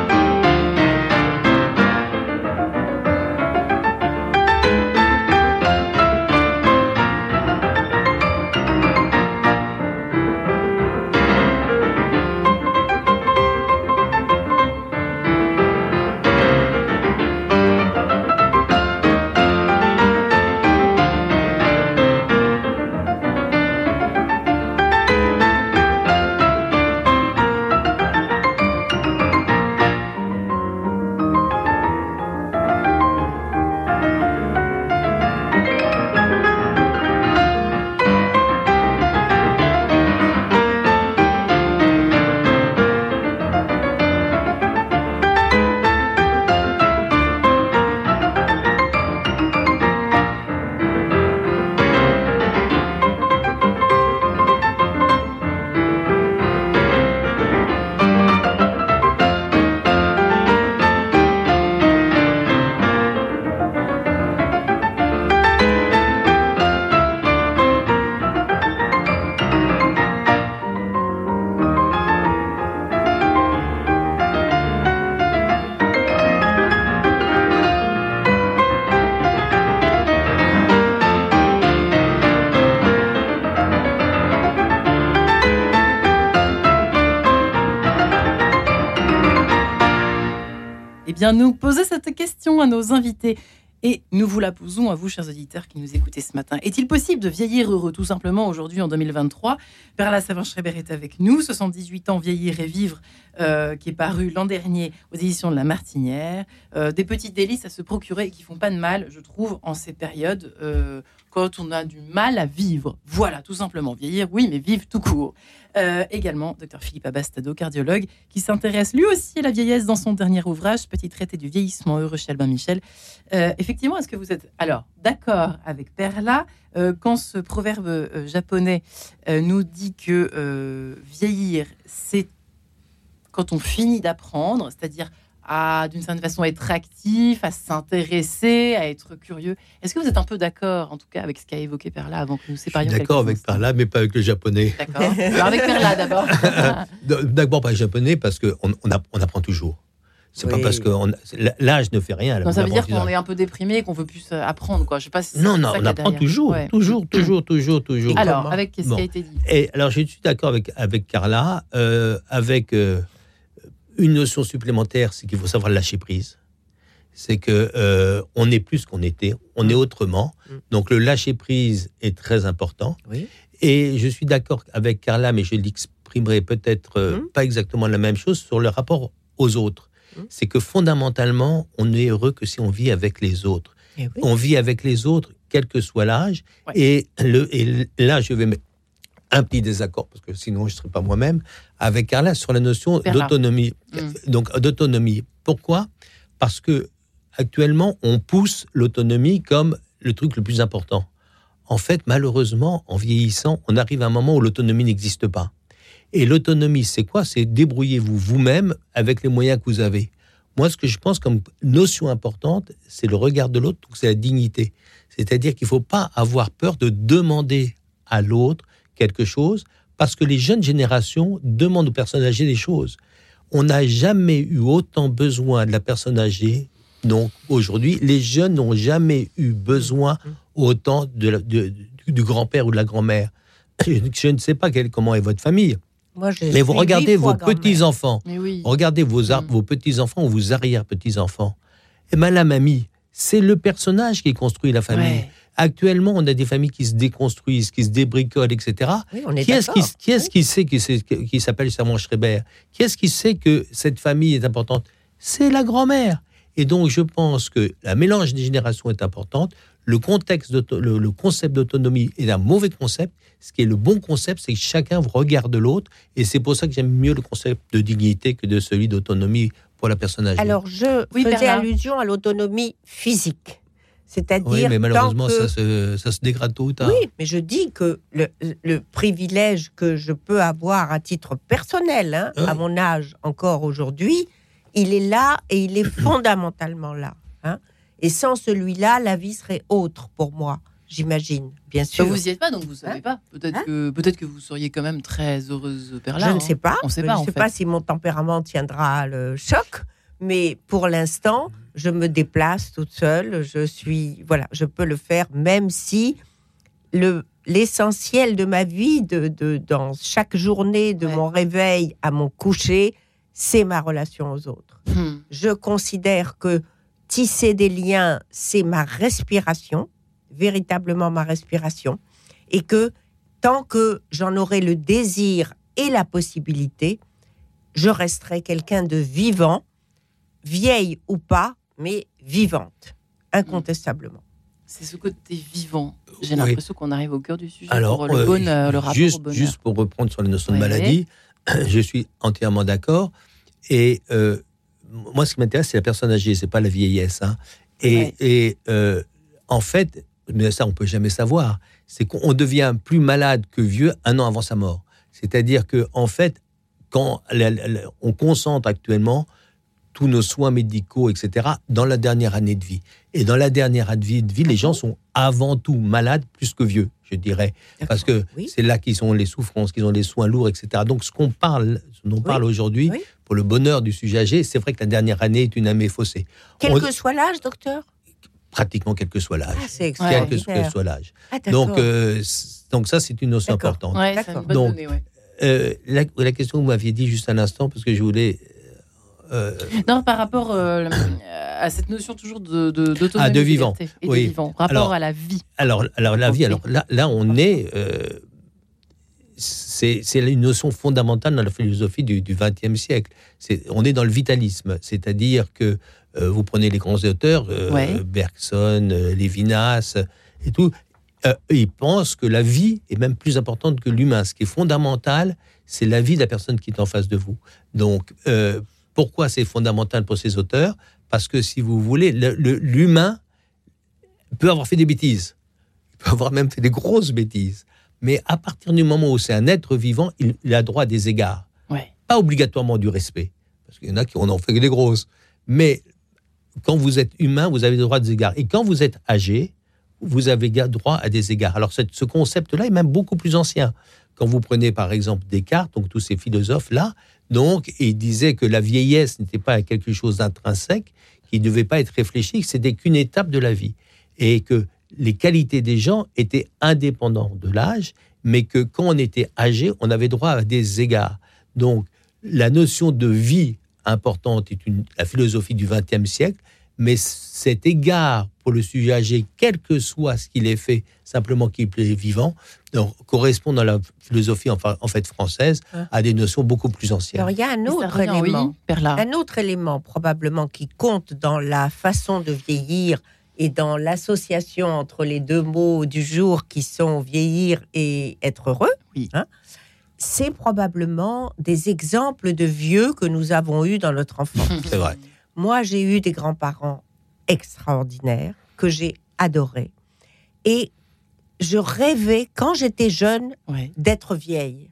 Speaker 1: Nous poser cette question à nos invités. Et nous vous la posons à vous, chers auditeurs qui nous écoutez ce matin. Est-il possible de vieillir heureux, tout simplement, aujourd'hui, en 2023 Perla Savin-Schreiber est avec nous, 78 ans, vieillir et vivre, euh, qui est paru l'an dernier aux éditions de La Martinière. Euh, des petites délices à se procurer qui font pas de mal, je trouve, en ces périodes euh, quand on a du mal à vivre. Voilà, tout simplement. Vieillir, oui, mais vivre tout court. Également, docteur Philippe Abastado, cardiologue, qui s'intéresse lui aussi à la vieillesse dans son dernier ouvrage, Petit traité du vieillissement heureux chez Albin Michel. Effectivement, est-ce que vous êtes alors d'accord avec Perla euh, quand ce proverbe japonais nous dit que vieillir, c'est quand on finit d'apprendre, c'est-à-dire à, d'une certaine façon, être actif, à s'intéresser, à être curieux. Est-ce que vous êtes un peu d'accord, en tout cas, avec ce qu'a évoqué Perla avant que nous séparions
Speaker 3: D'accord avec Perla, mais pas avec le japonais.
Speaker 1: D'accord. avec Perla d'abord.
Speaker 3: d'abord pas le japonais, parce qu'on on, on apprend toujours. C'est pas parce que l'âge ne fait rien.
Speaker 1: Non, ça veut dire qu'on est un peu déprimé et qu'on veut plus euh, apprendre, quoi. Je sais pas si
Speaker 3: non, non, on apprend toujours, toujours, toujours, toujours, toujours.
Speaker 1: Alors, avec ce qui a été dit.
Speaker 3: Et alors, je suis d'accord avec avec Carla, euh, avec euh, une notion supplémentaire, c'est qu'il faut savoir lâcher prise. C'est que euh, on n'est plus qu'on était, on est mm. autrement. Mm. Donc le lâcher prise est très important. Et je suis d'accord avec Carla, mais je l'exprimerai peut-être mm. pas exactement la même chose sur le rapport aux autres. C'est que fondamentalement, on n'est heureux que si on vit avec les autres. Eh on vit avec les autres, quel que soit l'âge. Et, le, et là, je vais mettre un petit désaccord, parce que sinon je ne serais pas moi-même, avec Carla sur la notion d'autonomie. Mm. Donc d'autonomie. Pourquoi? Parce que actuellement, on pousse l'autonomie comme le truc le plus important. En fait, malheureusement, en vieillissant, on arrive à un moment où l'autonomie n'existe pas. Et l'autonomie, c'est quoi? C'est débrouillez-vous vous-même avec les moyens que vous avez. Moi, ce que je pense comme notion importante, c'est le regard de l'autre, c'est la dignité. C'est-à-dire qu'il ne faut pas avoir peur de demander à l'autre quelque chose parce que les jeunes générations demandent aux personnes âgées des choses. On n'a jamais eu autant besoin de la personne âgée. Donc aujourd'hui, les jeunes n'ont jamais eu besoin autant du grand-père ou de la grand-mère. Je, ne sais pas comment est votre famille. Mais vous regardez vos petits-enfants, regardez vos, mm. vos petits-enfants ou vos arrière-petits-enfants. Et bien la mamie, c'est le personnage qui construit la famille. Actuellement, on a des familles qui se déconstruisent, qui se débricolent, etc. qui est-ce qui, est qui, sait qui, s'appelle Sermon Schreiber? Qui est-ce qui sait que cette famille est importante? C'est la grand-mère. Et donc, je pense que la mélange des générations est importante. Le, contexte le, le, concept d'autonomie est un mauvais concept. Ce qui est le bon concept, c'est que chacun regarde l'autre. Et c'est pour ça que j'aime mieux le concept de dignité que de celui d'autonomie pour la personne âgée.
Speaker 2: Alors, je faisais allusion à l'autonomie physique. C'est-à-dire. Oui,
Speaker 3: mais malheureusement, ça, se, ça, se, dégrade tôt ou tard.
Speaker 2: Oui, mais je dis que le, le privilège que je peux avoir à titre personnel, hein, à mon âge encore aujourd'hui, il est là et il est fondamentalement là. Hein. Et sans celui-là, la vie serait autre pour moi, j'imagine, bien sûr.
Speaker 1: vous n'y êtes pas, donc vous ne savez hein pas. Peut-être que, peut que vous seriez quand même très heureuse père
Speaker 2: Je ne sais pas. On sait pas, je ne sais pas si mon tempérament tiendra le choc, mais pour l'instant, je me déplace toute seule, je suis, voilà, je peux le faire, même si le l'essentiel de ma vie, de, de, dans chaque journée, de mon réveil à mon coucher, c'est ma relation aux autres. Hmm. Je considère que tisser des liens, c'est ma respiration, véritablement ma respiration, et que tant que j'en aurai le désir et la possibilité, je resterai quelqu'un de vivant, vieille ou pas, mais vivante, incontestablement.
Speaker 1: C'est ce côté vivant. J'ai l'impression qu'on arrive au cœur du sujet. Alors, le, bonheur, le rapport
Speaker 3: juste,
Speaker 1: au bonheur.
Speaker 3: Juste pour reprendre sur la notion de maladie, je suis entièrement d'accord. Et euh, moi, ce qui m'intéresse, c'est la personne âgée, c'est pas la vieillesse. Hein. Et, et euh, en fait, mais ça, on peut jamais savoir. C'est qu'on devient plus malade que vieux un an avant sa mort. C'est-à-dire que, en fait, quand on concentre actuellement tous nos soins médicaux, etc., dans la dernière année de vie. Et dans la dernière année de vie, les gens sont avant tout malades plus que vieux, je dirais. Parce que c'est là qu'ils ont les souffrances, qu'ils ont les soins lourds, etc. Donc, ce qu'on parle, ce dont on parle aujourd'hui, pour le bonheur du sujet âgé, c'est vrai que la dernière année est une année faussée.
Speaker 2: Quel que soit l'âge, docteur?
Speaker 3: Pratiquement quel que soit l'âge. Ah,
Speaker 2: c'est
Speaker 3: quel que soit l'âge. Ah, donc, euh, donc, ça, c'est une notion importante.
Speaker 1: donc,
Speaker 3: euh, la, la, question que vous m'aviez dit juste un instant, parce que je voulais
Speaker 1: euh, non, par rapport euh, à cette notion toujours de d'autonomie,
Speaker 3: ah, de vivant,
Speaker 1: et de vivant, rapport à la vie.
Speaker 3: Alors, alors la vie, alors là, là, on est, euh, c'est une notion fondamentale dans la philosophie du XXe siècle. On est dans le vitalisme, c'est-à-dire que vous prenez les grands auteurs, Bergson, Lévinas et tout, euh, ils pensent que la vie est même plus importante que l'humain. Ce qui est fondamental, c'est la vie de la personne qui est en face de vous. Donc, euh, pourquoi c'est fondamental pour ces auteurs? Parce que si vous voulez, l'humain peut avoir fait des bêtises. Il peut avoir même fait des grosses bêtises. Mais à partir du moment où c'est un être vivant, il, a droit à des égards. Pas obligatoirement du respect. Parce qu'il y en a qui en ont fait des grosses. Mais quand vous êtes humain, vous avez droit à des égards. Et quand vous êtes âgé, vous avez droit à des égards. Alors ce concept-là est même beaucoup plus ancien. Quand vous prenez par exemple Descartes, donc tous ces philosophes-là, donc ils disaient que la vieillesse n'était pas quelque chose d'intrinsèque, qui ne devait pas être réfléchi, que c'était qu'une étape de la vie. Et que les qualités des gens étaient indépendantes de l'âge, mais que quand on était âgé, on avait droit à des égards. Donc la notion de vie importante est une, la philosophie du XXe siècle, mais cet égard pour le sujet âgé, quel que soit ce qu'il ait fait, simplement qu'il est vivant, donc, correspond dans la philosophie en, fait française ah. à des notions beaucoup plus anciennes.
Speaker 2: Alors il y a un autre élément, un autre élément probablement qui compte dans la façon de vieillir et dans l'association entre les deux mots du jour qui sont vieillir et être heureux. Oui. Hein, c'est probablement des exemples de vieux que nous avons eus dans notre enfance.
Speaker 3: C'est vrai.
Speaker 2: Moi, j'ai eu des grands-parents extraordinaires que j'ai adorés. Et je rêvais, quand j'étais jeune, d'être vieille.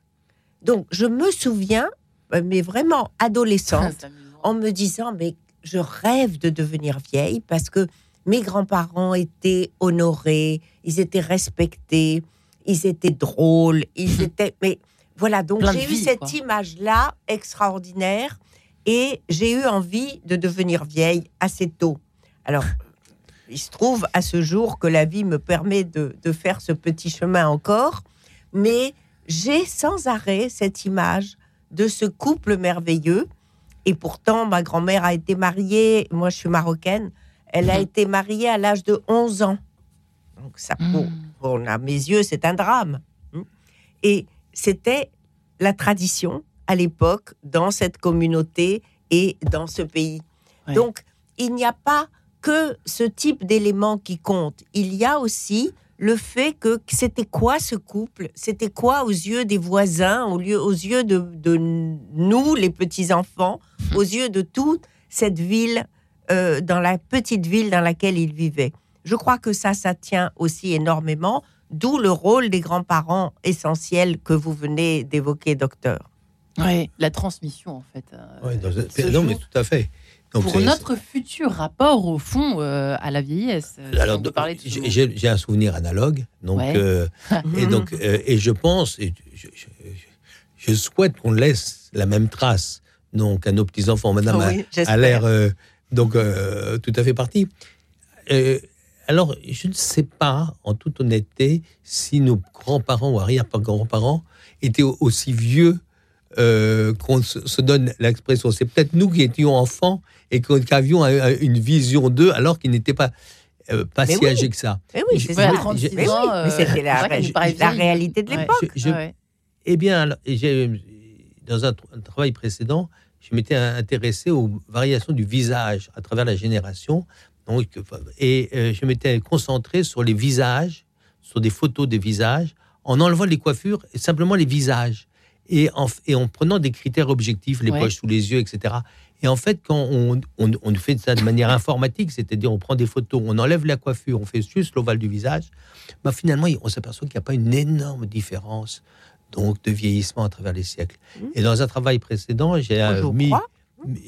Speaker 2: Donc, je me souviens, euh, mais vraiment adolescente, en me disant, mais je rêve de devenir vieille parce que mes grands-parents étaient honorés, ils étaient respectés, ils étaient drôles, ils étaient... Mais voilà, donc j'ai eu cette image-là extraordinaire et j'ai eu envie de devenir vieille assez tôt. Alors, il se trouve à ce jour que la vie me permet de, faire ce petit chemin encore, mais j'ai sans arrêt cette image de ce couple merveilleux. Et pourtant, ma grand-mère a été mariée, moi je suis marocaine, elle a mhm. été mariée à l'âge de 11 ans. Donc ça, pour, mhm. à mes yeux, c'est un drame. Hmm. Et c'était la tradition à l'époque dans cette communauté et dans ce pays. Donc, il n'y a pas que ce type d'éléments qui compte. Il y a aussi le fait que c'était quoi ce couple? C'était quoi aux yeux des voisins, aux, aux yeux de, nous, les petits-enfants, mhm. aux yeux de toute cette ville, euh, dans la petite ville dans laquelle ils vivaient Je crois que ça, ça tient aussi énormément, d'où le rôle des grands-parents essentiels que vous venez d'évoquer, docteur.
Speaker 1: Oui, la transmission, en fait.
Speaker 3: Euh, oui, non, mais tout à fait
Speaker 1: pour notre futur rapport au fond euh, à la vieillesse.
Speaker 3: Alors, j'ai un souvenir analogue, donc euh, et donc et je pense, et je, souhaite qu'on laisse la même trace, donc à nos petits enfants. Madame a, l'air donc tout à fait partie. alors, je ne sais pas, en toute honnêteté, si nos grands-parents ou arrière-grands-parents étaient aussi vieux euh, qu'on se donne l'expression. C'est peut-être nous qui étions enfants et qui avions une vision d'eux alors qu'ils n'étaient pas, euh, pas si âgés que ça.
Speaker 2: Mais oui, c'est ça. Mais, c'était la, réalité de l'époque.
Speaker 3: Eh bien, dans un, travail précédent, je m'étais intéressé aux variations du visage à travers la génération. Donc, et euh, je m'étais concentré sur les visages, sur des photos des visages, en enlevant les coiffures et simplement les visages et en, et en prenant des critères objectifs, les poches sous les yeux, etc. Et en fait, quand on, on, fait ça de manière informatique, c'est-à-dire on prend des photos, on enlève la coiffure, on fait juste l'ovale du visage, bah finalement, on s'aperçoit qu'il n'y a pas une énorme différence donc de vieillissement à travers les siècles. Mmh. Et dans un travail précédent, j'ai euh, mis,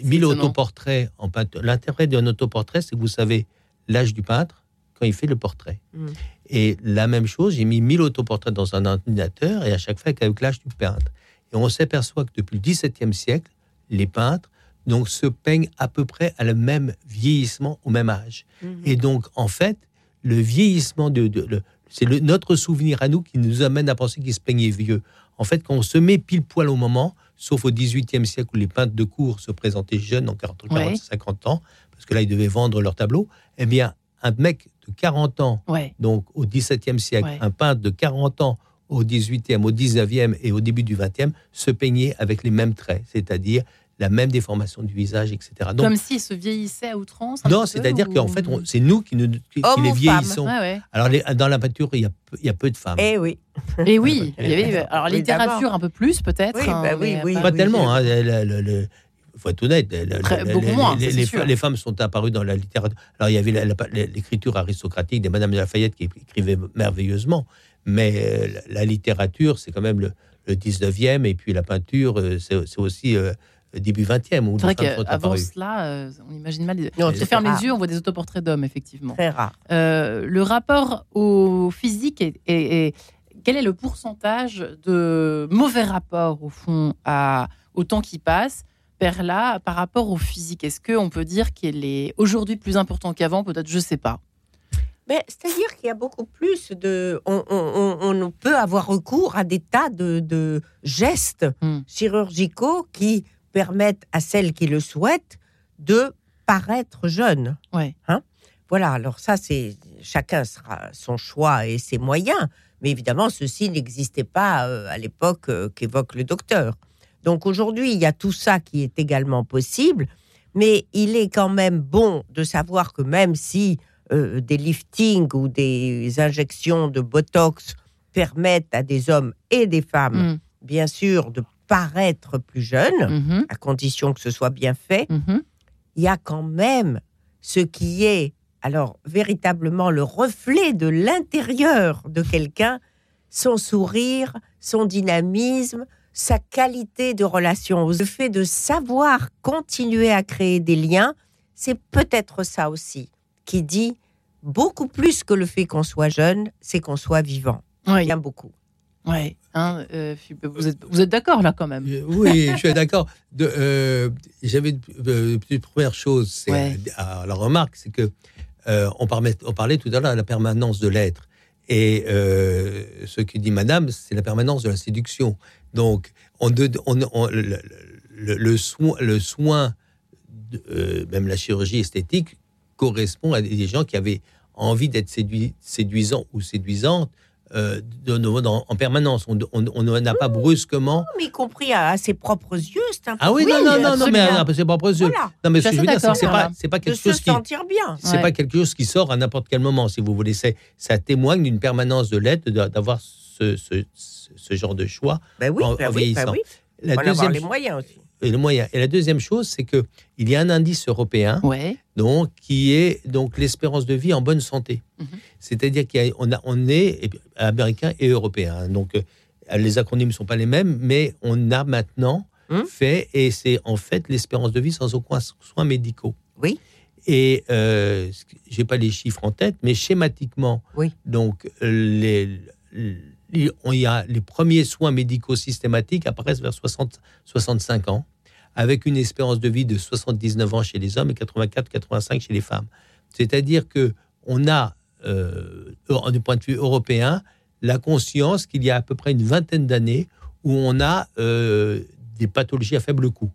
Speaker 3: mis l'autoportrait en peinture. L'intérêt d'un autoportrait, c'est que vous savez l'âge du peintre quand il fait le portrait. Mmh. Et la même chose, j'ai mis 1000 autoportraits dans un ordinateur et à chaque fois avec l'âge du peintre. Et on s'aperçoit que depuis le XVIIe siècle, les peintres donc, se peignent à peu près à le même vieillissement au même âge. Et donc, en fait, le vieillissement, de, c'est notre souvenir à nous qui nous amène à penser qu'ils se peignaient vieux. En fait, quand on se met pile poil au moment, sauf au XVIIIe siècle où les peintres de cour se présentaient jeunes, en 40, 40 50 ans, parce que là, ils devaient vendre leur tableau, eh bien, un mec de 40 ans, donc au XVIIe siècle, un peintre de 40 ans au 18e, au 19e et au début du 20e se peignait avec les mêmes traits, c'est-à-dire la même déformation du visage, etc. Donc,
Speaker 1: Comme s'ils se vieillissaient à outrance
Speaker 3: non, c'est-à-dire
Speaker 1: ou-
Speaker 3: qu'en fait, on- c'est nous qui, nous, qui, les vieillissons.
Speaker 1: Ouais, ouais.
Speaker 3: Alors, les- dans la peinture, il y a, peu- il y a peu de femmes.
Speaker 2: Eh oui.
Speaker 1: Et oui, il y avait, alors
Speaker 2: Oui,
Speaker 1: littérature un peu plus peut-être.
Speaker 2: Oui,
Speaker 1: hein,
Speaker 2: bah oui, oui,
Speaker 1: pas-
Speaker 3: Pas
Speaker 2: oui,
Speaker 3: tellement. Hein, le- le- le- faut être honnête.
Speaker 1: Très-
Speaker 3: le-
Speaker 1: beaucoup
Speaker 3: les-
Speaker 1: moins,
Speaker 3: les, femmes sont apparues dans la littérature. Alors, il y avait l'écriture aristocratique des Madame de Lafayette qui écrivait merveilleusement, mais euh, la, la littérature, c'est quand même le, le 19e, et puis la peinture, euh, c'est c'est aussi euh, début 20e, où
Speaker 1: C'est vrai
Speaker 3: les
Speaker 1: qu'avant cela, euh, on imagine mal.
Speaker 2: Non,
Speaker 1: on
Speaker 2: c'est
Speaker 1: ferme
Speaker 2: rare.
Speaker 1: les yeux, on voit des autoportraits d'hommes, effectivement.
Speaker 2: Très rare.
Speaker 1: Euh, le rapport au physique est, est- est- quel est le pourcentage de mauvais rapport au fond à, au temps qui passe par là par rapport au physique? Est-ce qu'on peut dire qu'il est aujourd'hui plus important qu'avant? Peut-être, je sais pas.
Speaker 2: Mais c'est-à-dire qu'il y a beaucoup plus de. On, on- on- on peut avoir recours à des tas de, de gestes
Speaker 1: Hmm.
Speaker 2: chirurgicaux qui permettent à celles qui le souhaitent de paraître jeunes.
Speaker 1: Ouais.
Speaker 2: Voilà, alors ça, c'est chacun sera son choix et ses moyens. Mais évidemment, ceci n'existait pas euh, à l'époque euh, qu'évoque le docteur. Donc aujourd'hui, il y a tout ça qui est également possible. Mais il est quand même bon de savoir que même si euh, des liftings ou des injections de Botox permettent à des hommes et des femmes,
Speaker 1: Mm.
Speaker 2: bien sûr, de paraître plus jeunes,
Speaker 1: Mhm.
Speaker 2: à condition que ce soit bien fait,
Speaker 1: Mhm.
Speaker 2: il y a quand même ce qui est, alors, véritablement le reflet de l'intérieur de quelqu'un, son sourire, son dynamisme, sa qualité de relation. Le fait de savoir continuer à créer des liens, c'est peut-être ça aussi qui dit beaucoup plus que le fait qu'on soit jeune, c'est qu'on soit vivant.
Speaker 1: Ouais.
Speaker 2: Bien beaucoup.
Speaker 1: Ouais. Hein, euh, vous êtes, vous êtes d'accord là quand même?
Speaker 3: Euh, Oui, je suis d'accord. Euh, J'avais euh, une première chose, c'est
Speaker 1: Ouais.
Speaker 3: la remarque, c'est que euh, on, parlait, on parlait tout à l'heure de la permanence de l'être. Et ce que dit Madame, c'est la permanence de la séduction. Donc, on, on- on- le, le- le soin, le soin de- même la chirurgie esthétique, correspond à des gens qui avaient envie d'être séduisants ou séduisantes euh, de, de- dans- en permanence. On on- on n'a pas brusquement
Speaker 2: Mais y compris à, à ses propres yeux, c'est un
Speaker 3: ah oui, non, non, non, non, mais euh, c'est pas possible.
Speaker 2: Voilà,
Speaker 3: Non, mais ce que
Speaker 1: suis
Speaker 3: je veux dire, c'est que c'est pas,
Speaker 2: de
Speaker 3: quelque
Speaker 2: se
Speaker 3: chose qui,
Speaker 2: sentir bien.
Speaker 3: c'est
Speaker 1: Ouais.
Speaker 3: pas quelque chose qui sort à n'importe quel moment, si vous voulez. C'est- Ça témoigne d'une permanence de l'être, d'avoir ce, ce, ce- ce genre de choix.
Speaker 2: Ben oui,
Speaker 3: en-
Speaker 2: ben
Speaker 3: en
Speaker 2: oui, ben oui.
Speaker 3: La deuxième,
Speaker 2: les moyens aussi.
Speaker 3: Et le moyen. Et la deuxième chose, c'est que il y a un indice européen,
Speaker 1: Ouais.
Speaker 3: donc qui est donc l'espérance de vie en bonne santé.
Speaker 1: Mhm.
Speaker 3: C'est-à-dire qu'on a, on est américain et européen. hein. Donc euh, les acronymes ne sont pas les mêmes, mais on a maintenant
Speaker 2: Mhm.
Speaker 3: fait et c'est en fait l'espérance de vie sans aucun soins médicaux.
Speaker 2: Oui.
Speaker 3: Et euh, j'ai pas les chiffres en tête, mais schématiquement,
Speaker 2: Oui.
Speaker 3: donc les, les- on y a les premiers soins médicaux systématiques apparaissent vers 60, 65 ans, avec une espérance de vie de 79 ans chez les hommes et 84-85 chez les femmes. C'est-à-dire que on a, euh, du point de vue européen, la conscience qu'il y a à peu près une vingtaine d'années où on a euh, des pathologies à faible coût.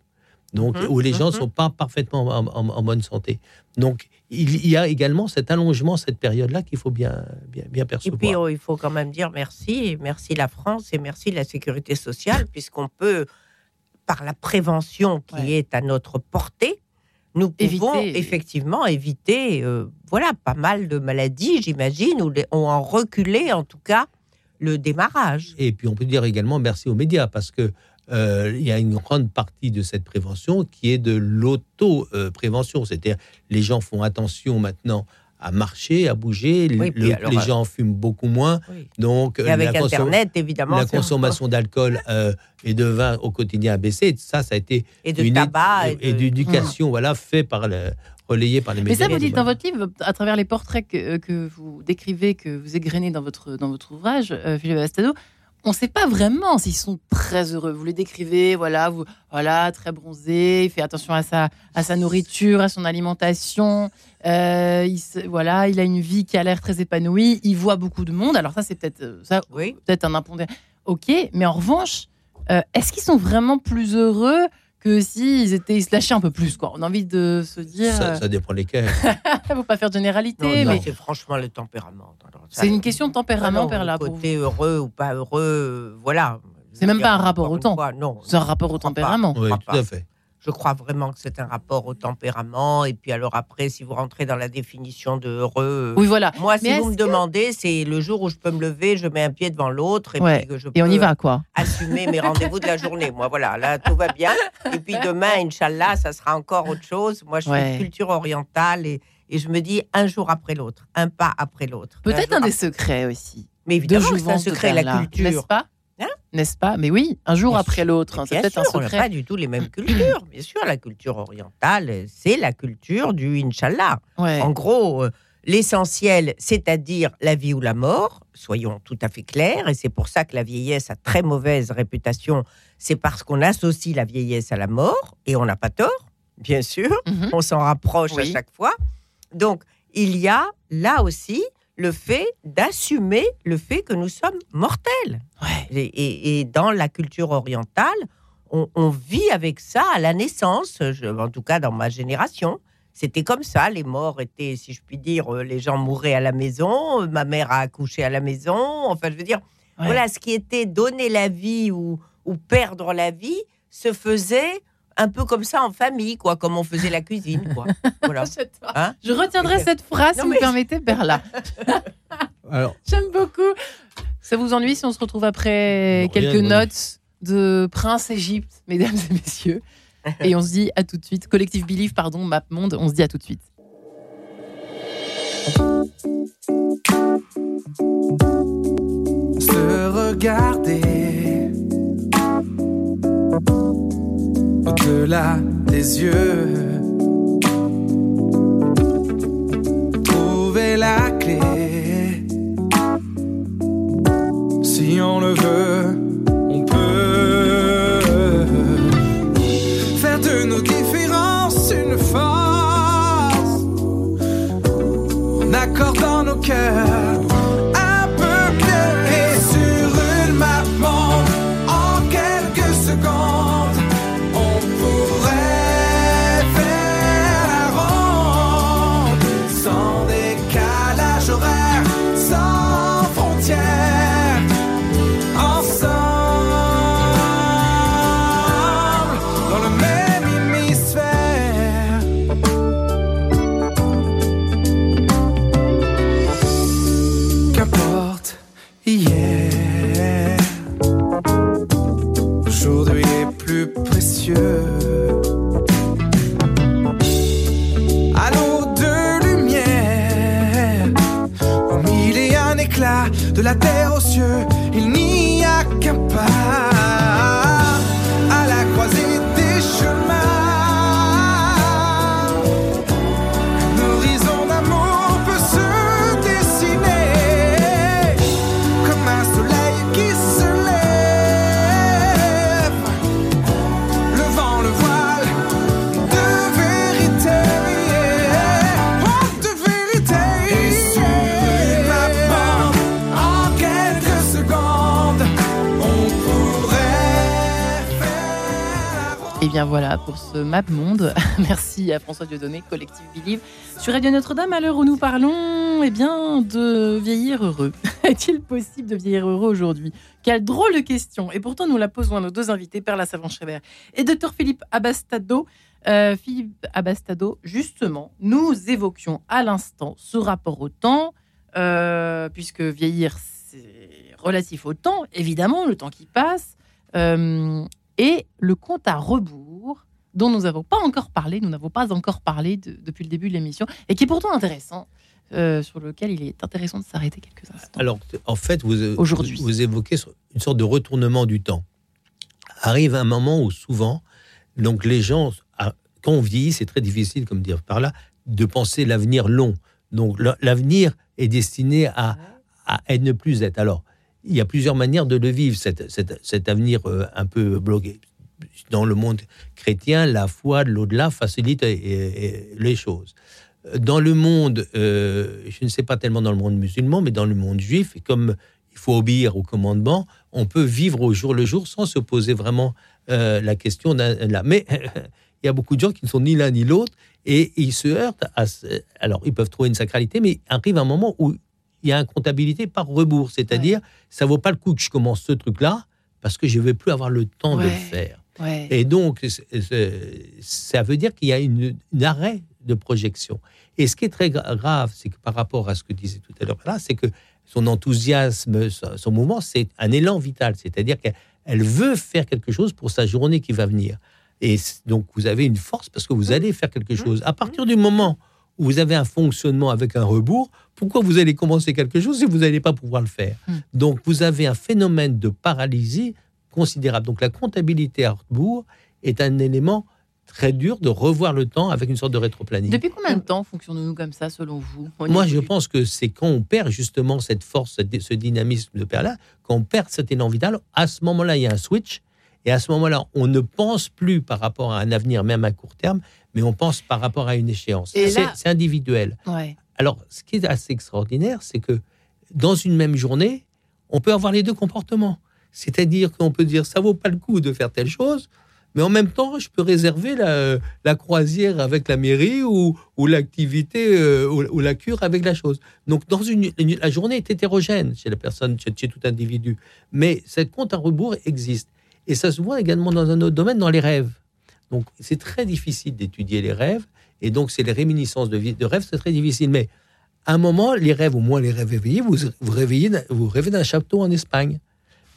Speaker 3: Donc,
Speaker 2: Mhm,
Speaker 3: où les gens ne
Speaker 2: mhm.
Speaker 3: sont pas parfaitement en, en- en bonne santé. Donc, il y a également cet allongement, cette période-là qu'il faut bien, bien, bien
Speaker 2: Et
Speaker 3: percevoir.
Speaker 2: puis, oh, il faut quand même dire merci, merci la France et merci la sécurité sociale, puisqu'on peut, par la prévention qui
Speaker 1: Ouais.
Speaker 2: est à notre portée, nous pouvons
Speaker 1: Éviter.
Speaker 2: effectivement éviter, euh, voilà, pas mal de maladies, j'imagine, ou les- ont en reculé en tout cas le démarrage.
Speaker 3: Et puis on peut dire également merci aux médias parce que euh, il y a une grande partie de cette prévention qui est de l'auto-prévention. C'est-à-dire les gens font attention maintenant à marcher, à bouger.
Speaker 2: Oui,
Speaker 3: le-
Speaker 2: puis alors,
Speaker 3: les
Speaker 2: euh,
Speaker 3: gens fument beaucoup moins.
Speaker 2: Oui.
Speaker 3: Donc
Speaker 2: Et
Speaker 3: euh,
Speaker 2: avec
Speaker 3: la,
Speaker 2: Internet, évidemment,
Speaker 3: la consommation d'alcool euh, et de vin au quotidien a baissé. Ça, ça a été
Speaker 2: et de
Speaker 3: une
Speaker 2: tabac et, de-
Speaker 3: d'éducation, voilà, fait par le, relayé par les
Speaker 1: Mais
Speaker 3: médias.
Speaker 1: ça, vous dites dans votre livre, à travers les portraits que, que vous décrivez, que vous égrenez dans votre, dans votre ouvrage, euh, Philippe Bastado, on ne sait pas vraiment s'ils sont très heureux. Vous les décrivez, voilà, vous, voilà, très bronzé, il fait attention à sa, à sa nourriture, à son alimentation. euh, il, se- voilà, il a une vie qui a l'air très épanouie. Il voit beaucoup de monde. Alors ça, c'est peut-être euh, ça,
Speaker 2: Oui.
Speaker 1: peut-être un impondérable. Ok, mais en revanche, euh, est-ce qu'ils sont vraiment plus heureux que s'ils étaient, ils se lâchaient un peu plus quoi On a envie de se dire,
Speaker 3: Ça,
Speaker 1: euh,
Speaker 3: ça dépend lesquels.
Speaker 1: faut pas faire de généralité,
Speaker 2: Non, non,
Speaker 1: mais
Speaker 2: c'est franchement le tempérament.
Speaker 1: C'est une question de tempérament,
Speaker 2: Ah non,
Speaker 1: vous.
Speaker 2: côté heureux ou pas heureux, euh, voilà.
Speaker 1: C'est même pas un rapport au temps.
Speaker 2: non.
Speaker 1: C'est un rapport au tempérament.
Speaker 3: Oui, tout à fait.
Speaker 2: Je crois vraiment que c'est un rapport au tempérament. Et puis alors après, si vous rentrez dans la définition de heureux,
Speaker 1: Oui, voilà.
Speaker 2: moi,
Speaker 1: Mais
Speaker 2: si vous me
Speaker 1: que-
Speaker 2: demandez, c'est le jour où je peux me lever, je mets un pied devant l'autre et
Speaker 1: Ouais.
Speaker 2: puis que je
Speaker 1: Et on y
Speaker 2: peux
Speaker 1: va, quoi.
Speaker 2: assumer mes rendez-vous de la journée. Moi, voilà, là, tout va bien. Et puis demain, Inch'Allah, ça sera encore autre chose. Moi, je suis
Speaker 1: Ouais.
Speaker 2: de culture orientale et, et je me dis un jour après l'autre, un pas après l'autre.
Speaker 1: Peut-être un des
Speaker 2: après-
Speaker 1: secrets aussi.
Speaker 2: Mais
Speaker 1: De
Speaker 2: évidemment, c'est un secret, la culture.
Speaker 1: N'est-ce pas?
Speaker 2: Hein
Speaker 1: N'est-ce pas? Mais oui, un jour
Speaker 2: Bien
Speaker 1: après l'autre. hein, C'est peut-être un
Speaker 2: on n'a
Speaker 1: secret.
Speaker 2: pas du tout les mêmes cultures. Bien sûr, la culture orientale, c'est la culture du Inch'Allah.
Speaker 1: Ouais.
Speaker 2: En gros, euh, l'essentiel, c'est-à-dire la vie ou la mort, soyons tout à fait clairs, et c'est pour ça que la vieillesse a très mauvaise réputation, c'est parce qu'on associe la vieillesse à la mort, et on n'a pas tort, bien sûr,
Speaker 1: Mhm.
Speaker 2: on s'en rapproche à chaque fois. Donc, il y a là aussi le fait d'assumer le fait que nous sommes mortels.
Speaker 1: Ouais.
Speaker 2: Et, et- et dans la culture orientale, on, on vit avec ça à la naissance, je- en tout cas dans ma génération. C'était comme ça, les morts étaient, si je puis dire, euh, les gens mouraient à la maison, euh, ma mère a accouché à la maison, enfin je veux dire,
Speaker 1: Ouais.
Speaker 2: voilà, ce qui était donner la vie ou, ou perdre la vie se faisait un peu comme ça en famille, quoi, comme on faisait la cuisine, quoi. Voilà. Hein
Speaker 1: Je retiendrai cette phrase,
Speaker 2: Non,
Speaker 1: si vous permettez, Berla.
Speaker 3: Alors,
Speaker 1: J'aime beaucoup. Ça vous ennuie si on se retrouve après
Speaker 3: Non,
Speaker 1: quelques notes de Prince Égypte, mesdames et messieurs? Et on se dit à tout de suite. Collectif Believe, pardon, Map Monde, on se dit à tout de suite.
Speaker 4: se regarder au-delà des yeux. Trouver la clé si on le veut, on peut faire de nos différences une force en accordant nos cœurs
Speaker 1: ce Map Monde. Merci à François Dieudonné, Collectif Believe. Sur Radio Notre-Dame, à l'heure où nous parlons eh bien, de vieillir heureux. Est-il possible de vieillir heureux aujourd'hui? Quelle drôle de question. Et pourtant, nous la posons à nos deux invités, Perla Savant-Schreiber et Dr Philippe Abastado. Euh, Philippe Abastado, justement, nous évoquions à l'instant ce rapport au temps, euh, puisque vieillir, c'est relatif au temps, évidemment, le temps qui passe. Euh, et le compte à rebours dont nous n'avons pas encore parlé, nous n'avons pas encore parlé de- depuis le début de l'émission, et qui est pourtant intéressant, euh, sur lequel il est intéressant de s'arrêter quelques instants.
Speaker 3: alors, en fait, vous,
Speaker 1: Aujourd'hui.
Speaker 3: vous évoquez une sorte de retournement du temps. Arrive un moment où souvent, donc les gens, ah, quand on vieillit, c'est très difficile, comme dire par là, de penser l'avenir long. Donc la- l'avenir est destiné à, à être ne plus être. Alors, il y a plusieurs manières de le vivre, cet, cet- cet avenir euh, un peu bloqué. Dans le monde chrétien, la foi de l'au-delà facilite euh, euh, les choses. Dans le monde, euh, je ne sais pas tellement dans le monde musulman, mais dans le monde juif, comme il faut obéir au commandement, on peut vivre au jour le jour sans se poser vraiment euh, la question là. Mais il y a beaucoup de gens qui ne sont ni l'un ni l'autre et ils se heurtent à. ce- Alors, ils peuvent trouver une sacralité, mais arrive un moment où il y a une comptabilité par rebours, c'est-à-dire ça vaut pas le coup que je commence ce truc-là parce que je vais plus avoir le temps de le
Speaker 1: Ouais.
Speaker 3: faire.
Speaker 1: Ouais.
Speaker 3: Et donc, ça veut dire qu'il y a une, une arrêt de projection. Et ce qui est très gra- grave, c'est que par rapport à ce que disait tout à l'heure là, c'est que son enthousiasme, son, mouvement, c'est un élan vital. C'est-à-dire qu'elle elle veut faire quelque chose pour sa journée qui va venir. Et donc, vous avez une force parce que vous allez faire quelque chose. À partir du moment où vous avez un fonctionnement avec un rebours, pourquoi vous allez commencer quelque chose si vous n'allez pas pouvoir le faire? Donc, vous avez un phénomène de paralysie considérable. Donc, la comptabilité à rebours est un élément très dur de revoir le temps avec une sorte de rétroplanning.
Speaker 1: Depuis combien de temps fonctionnons-nous comme ça, selon vous
Speaker 3: Moi, je pense que c'est quand on perd justement cette force, ce dynamisme de père-là, quand on perd cet élan vital, à ce moment-là, il y a un switch. Et à ce moment-là, on ne pense plus par rapport à un avenir, même à court terme, mais on pense par rapport à une échéance.
Speaker 1: Là-
Speaker 3: c'est individuel.
Speaker 1: Ouais.
Speaker 3: Alors, ce qui est assez extraordinaire, c'est que dans une même journée, on peut avoir les deux comportements. C'est-à-dire qu'on peut dire ça vaut pas le coup de faire telle chose, mais en même temps, je peux réserver la, croisière avec la mairie ou, l'activité euh, ou, la cure avec la chose. Donc, la journée est hétérogène chez la personne, chez, tout individu, mais cette compte à rebours existe. Et ça se voit également dans un autre domaine, dans les rêves. Donc, c'est très difficile d'étudier les rêves, et donc c'est les réminiscences de, rêves, c'est très difficile. Mais à un moment, les rêves, au moins les rêves éveillés, vous, réveillez, vous rêvez d'un château en Espagne.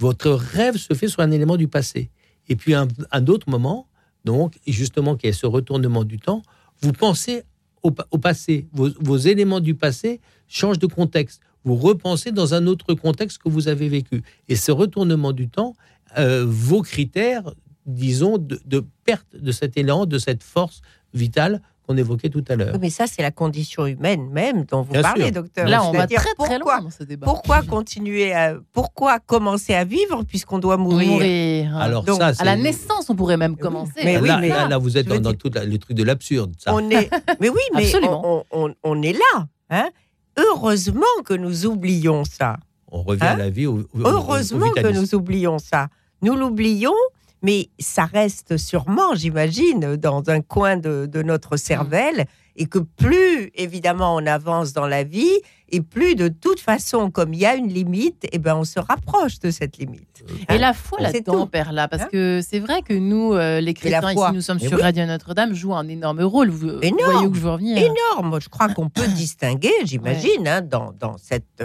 Speaker 3: Votre rêve se fait sur un élément du passé. Et puis, un, un autre moment, donc, justement, qui est ce retournement du temps, vous pensez au, pa- au passé. Vos, éléments du passé changent de contexte. Vous repensez dans un autre contexte que vous avez vécu. Et ce retournement du temps, euh, vos critères, disons, de perte de cet élan, de cette force vitale qu'on évoquait tout à l'heure.
Speaker 2: Oui, Mais ça, c'est la condition humaine même dont vous
Speaker 3: Bien
Speaker 2: parlez,
Speaker 3: sûr.
Speaker 2: docteur.
Speaker 1: Là, on va très très
Speaker 2: pourquoi-
Speaker 1: loin dans ce débat.
Speaker 2: Pourquoi continuer à, pourquoi commencer à vivre puisqu'on doit mourir,
Speaker 1: Mourir.
Speaker 3: Alors
Speaker 2: Donc,
Speaker 3: ça,
Speaker 1: à la naissance, on pourrait même commencer.
Speaker 2: Mais oui,
Speaker 3: là,
Speaker 2: mais-
Speaker 3: là, là, vous êtes dans, tout la- le truc de l'absurde.
Speaker 2: On est, mais oui, mais
Speaker 1: Absolument.
Speaker 2: on, on- on est là. Hein Heureusement que nous oublions ça.
Speaker 3: On revient
Speaker 2: Hein
Speaker 3: à la vie. Au, au- au- au
Speaker 2: Heureusement que nous oublions ça. Nous l'oublions, mais ça reste sûrement, j'imagine, dans un coin de, de notre cervelle. Et que plus, évidemment, on avance dans la vie, et plus, de toute façon, comme il y a une limite, eh ben, on se rapproche de cette limite.
Speaker 1: Et la foi
Speaker 2: C'est
Speaker 1: là-dedans. Père, là, parce
Speaker 2: Hein
Speaker 1: que c'est vrai que nous, euh, les chrétiens,
Speaker 2: foi.
Speaker 1: ici, nous sommes sur
Speaker 2: oui.
Speaker 1: Radio Notre-Dame, jouent un énorme rôle. Vous, vous
Speaker 2: Énorme.
Speaker 1: voyez où je veux revenir
Speaker 2: énorme. Je crois qu'on peut distinguer, j'imagine, hein, dans, dans cette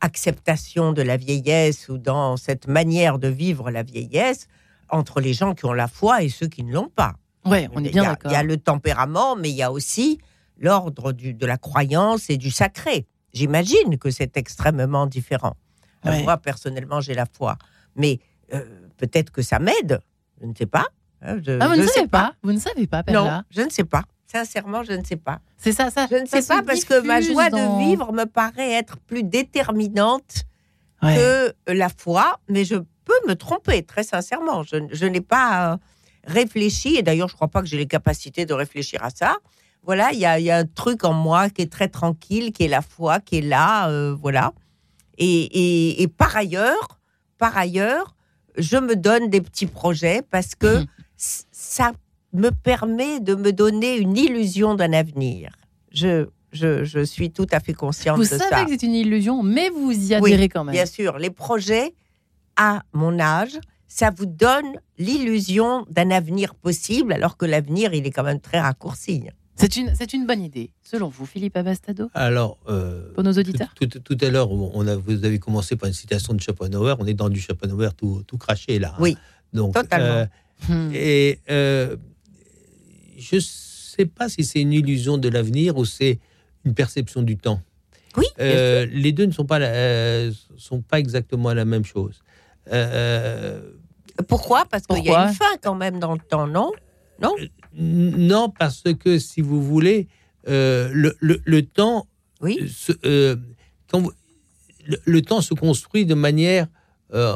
Speaker 2: acceptation de la vieillesse ou dans cette manière de vivre la vieillesse entre les gens qui ont la foi et ceux qui ne l'ont pas.
Speaker 1: Ouais, on est bien d'accord.
Speaker 2: Il y a le tempérament, mais il y a aussi l'ordre de la croyance et du sacré. J'imagine que c'est extrêmement différent. Euh,
Speaker 1: Ouais.
Speaker 2: Moi, personnellement, j'ai la foi. Mais euh, peut-être que ça m'aide. Je ne sais pas. hein, je,
Speaker 1: Ah, vous
Speaker 2: je
Speaker 1: ne
Speaker 2: sais
Speaker 1: savez pas. Vous ne savez pas, Père,
Speaker 2: Non, je ne sais pas. Sincèrement, je ne sais pas.
Speaker 1: C'est ça, ça.
Speaker 2: Je ne sais pas parce que ma joie
Speaker 1: dans-
Speaker 2: de vivre me paraît être plus déterminante
Speaker 1: Ouais.
Speaker 2: que la foi, mais je peux me tromper, très sincèrement. Je, je n'ai pas euh, réfléchi, et d'ailleurs, je ne crois pas que j'ai les capacités de réfléchir à ça. Voilà, il y a, il y a un truc en moi qui est très tranquille, qui est la foi, qui est là, euh, voilà. Et, et- et par ailleurs, par ailleurs, je me donne des petits projets parce que
Speaker 1: Mhm.
Speaker 2: ça me permet de me donner une illusion d'un avenir. Je, je, je suis tout à fait consciente
Speaker 1: Vous
Speaker 2: de
Speaker 1: savez que c'est une illusion, mais vous y adhérez quand même.
Speaker 2: Bien sûr, les projets, à mon âge, ça vous donne l'illusion d'un avenir possible, alors que l'avenir, il est quand même très raccourci.
Speaker 1: C'est une, c'est une bonne idée, selon vous, Philippe Abastado,
Speaker 3: Alors, euh,
Speaker 1: pour nos auditeurs?
Speaker 3: tout, tout- tout à l'heure, on a, vous avez commencé par une citation de Schopenhauer. On est dans du Schopenhauer tout, tout craché là. hein.
Speaker 2: Oui,
Speaker 3: Donc,
Speaker 2: totalement.
Speaker 3: euh,
Speaker 1: Hmm.
Speaker 3: Et euh, je ne sais pas si c'est une illusion de l'avenir ou c'est une perception du temps.
Speaker 2: Oui,
Speaker 3: Euh, les deux ne sont pas, la- euh, sont pas exactement la même chose. Euh,
Speaker 2: Pourquoi? Parce qu'il y a une fin quand même dans le temps, non? Non?
Speaker 3: N- non, parce que si vous voulez, euh, le, le- le temps,
Speaker 2: Oui.
Speaker 3: se- euh, quand vous- le, le temps se construit de manière euh,